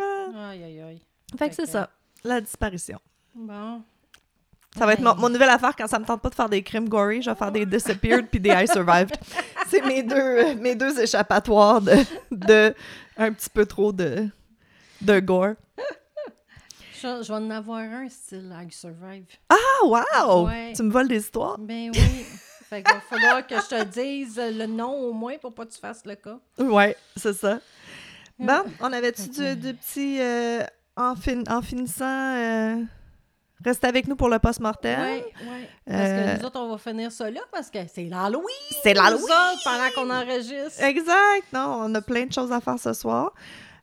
Ah. Aïe, aïe, aïe. Fait que c'est ça, la disparition. Bon. Ça va être mon, nouvelle affaire quand ça me tente pas de faire des crimes gory, je vais faire des disappeared puis des I survived. C'est mes deux, mes deux échappatoires de, de un petit peu trop de, de gore. Je Je, je vais en avoir un style I Survive. Ah, wow! Ouais. Tu me voles des histoires? Ben oui. fait qu'il va falloir que je te dise le nom au moins pour pas que tu fasses le cas. Ouais, c'est ça. Bon, on avait-tu du, du petit... euh, en, fin- en finissant... euh, reste avec nous pour le post-mortem. Oui, oui. Parce Euh, que nous autres, on va finir ça là parce que c'est l'Halloween. C'est l'Halloween! Pendant qu'on enregistre. Exact! Non, on a plein de choses à faire ce soir.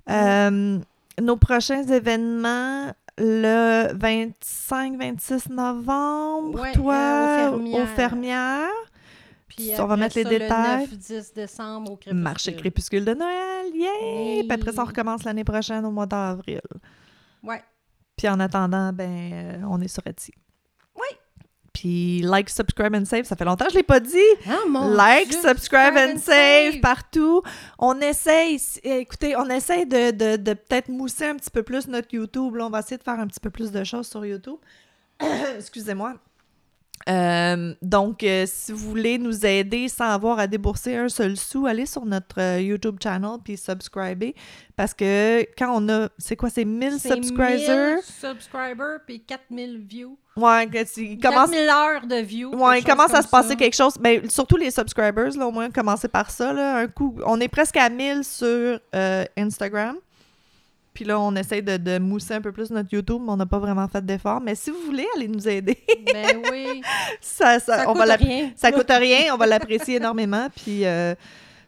Euh, nos prochains événements, le 25-26 novembre, Ouais, toi, euh, aux aux Fermières. Puis on va mettre les détails. Le 9-10 décembre au crépuscule. Marché crépuscule de Noël, yay! Yay! Puis après ça, on recommence l'année prochaine au mois d'avril. Ouais. Puis en attendant, ben, euh, on est sur Etsy. Oui. Puis like, subscribe and save, ça fait longtemps que je l'ai pas dit. Ah, mon like, Dieu, subscribe and save save. partout. On essaye, écoutez, on essaye de, de- de peut-être mousser un petit peu plus notre YouTube. Là, on va essayer de faire un petit peu plus de choses sur YouTube. Excusez-moi. Euh, donc, euh, si vous voulez nous aider sans avoir à débourser un seul sou, allez sur notre euh, YouTube channel puis subscribez. Parce que quand on a, c'est quoi, c'est 1000 C'est subscribers? 1000 subscribers puis 4000 views. Ouais, il commence, 4000 heures de views. Ouais, il commence à se passer ça. quelque chose. Ben, surtout les subscribers, là, au moins, commencer par ça. Là, un coup, on est presque à 1000 sur euh, Instagram. Puis là, on essaie de, de mousser un peu plus notre YouTube, mais on n'a pas vraiment fait d'effort. Mais si vous voulez, allez nous aider. Ben oui. ça, ça, Ça on coûte va rien. ça coûte rien, on va l'apprécier énormément. Puis euh,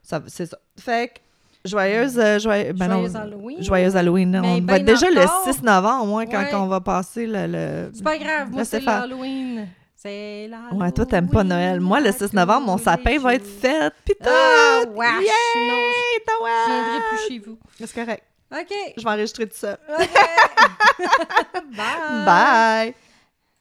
ça, c'est ça. Fait que, joyeuse, euh, joye- ben non, Joyeux Halloween. joyeuse Halloween. Mais on ben va être déjà encore. le 6 novembre, au moins, quand Ouais. on va passer le... le... C'est pas grave, moi, c'est l'Halloween. C'est l'Halloween. Ouais, toi, t'aimes pas Noël. Moi, le 6 novembre, mon sapin va être fait. Tout! Ah, wesh, Yay! non. Je viendrai plus chez vous. C'est correct. OK. Je vais enregistrer tout ça. OK. Bye. Bye!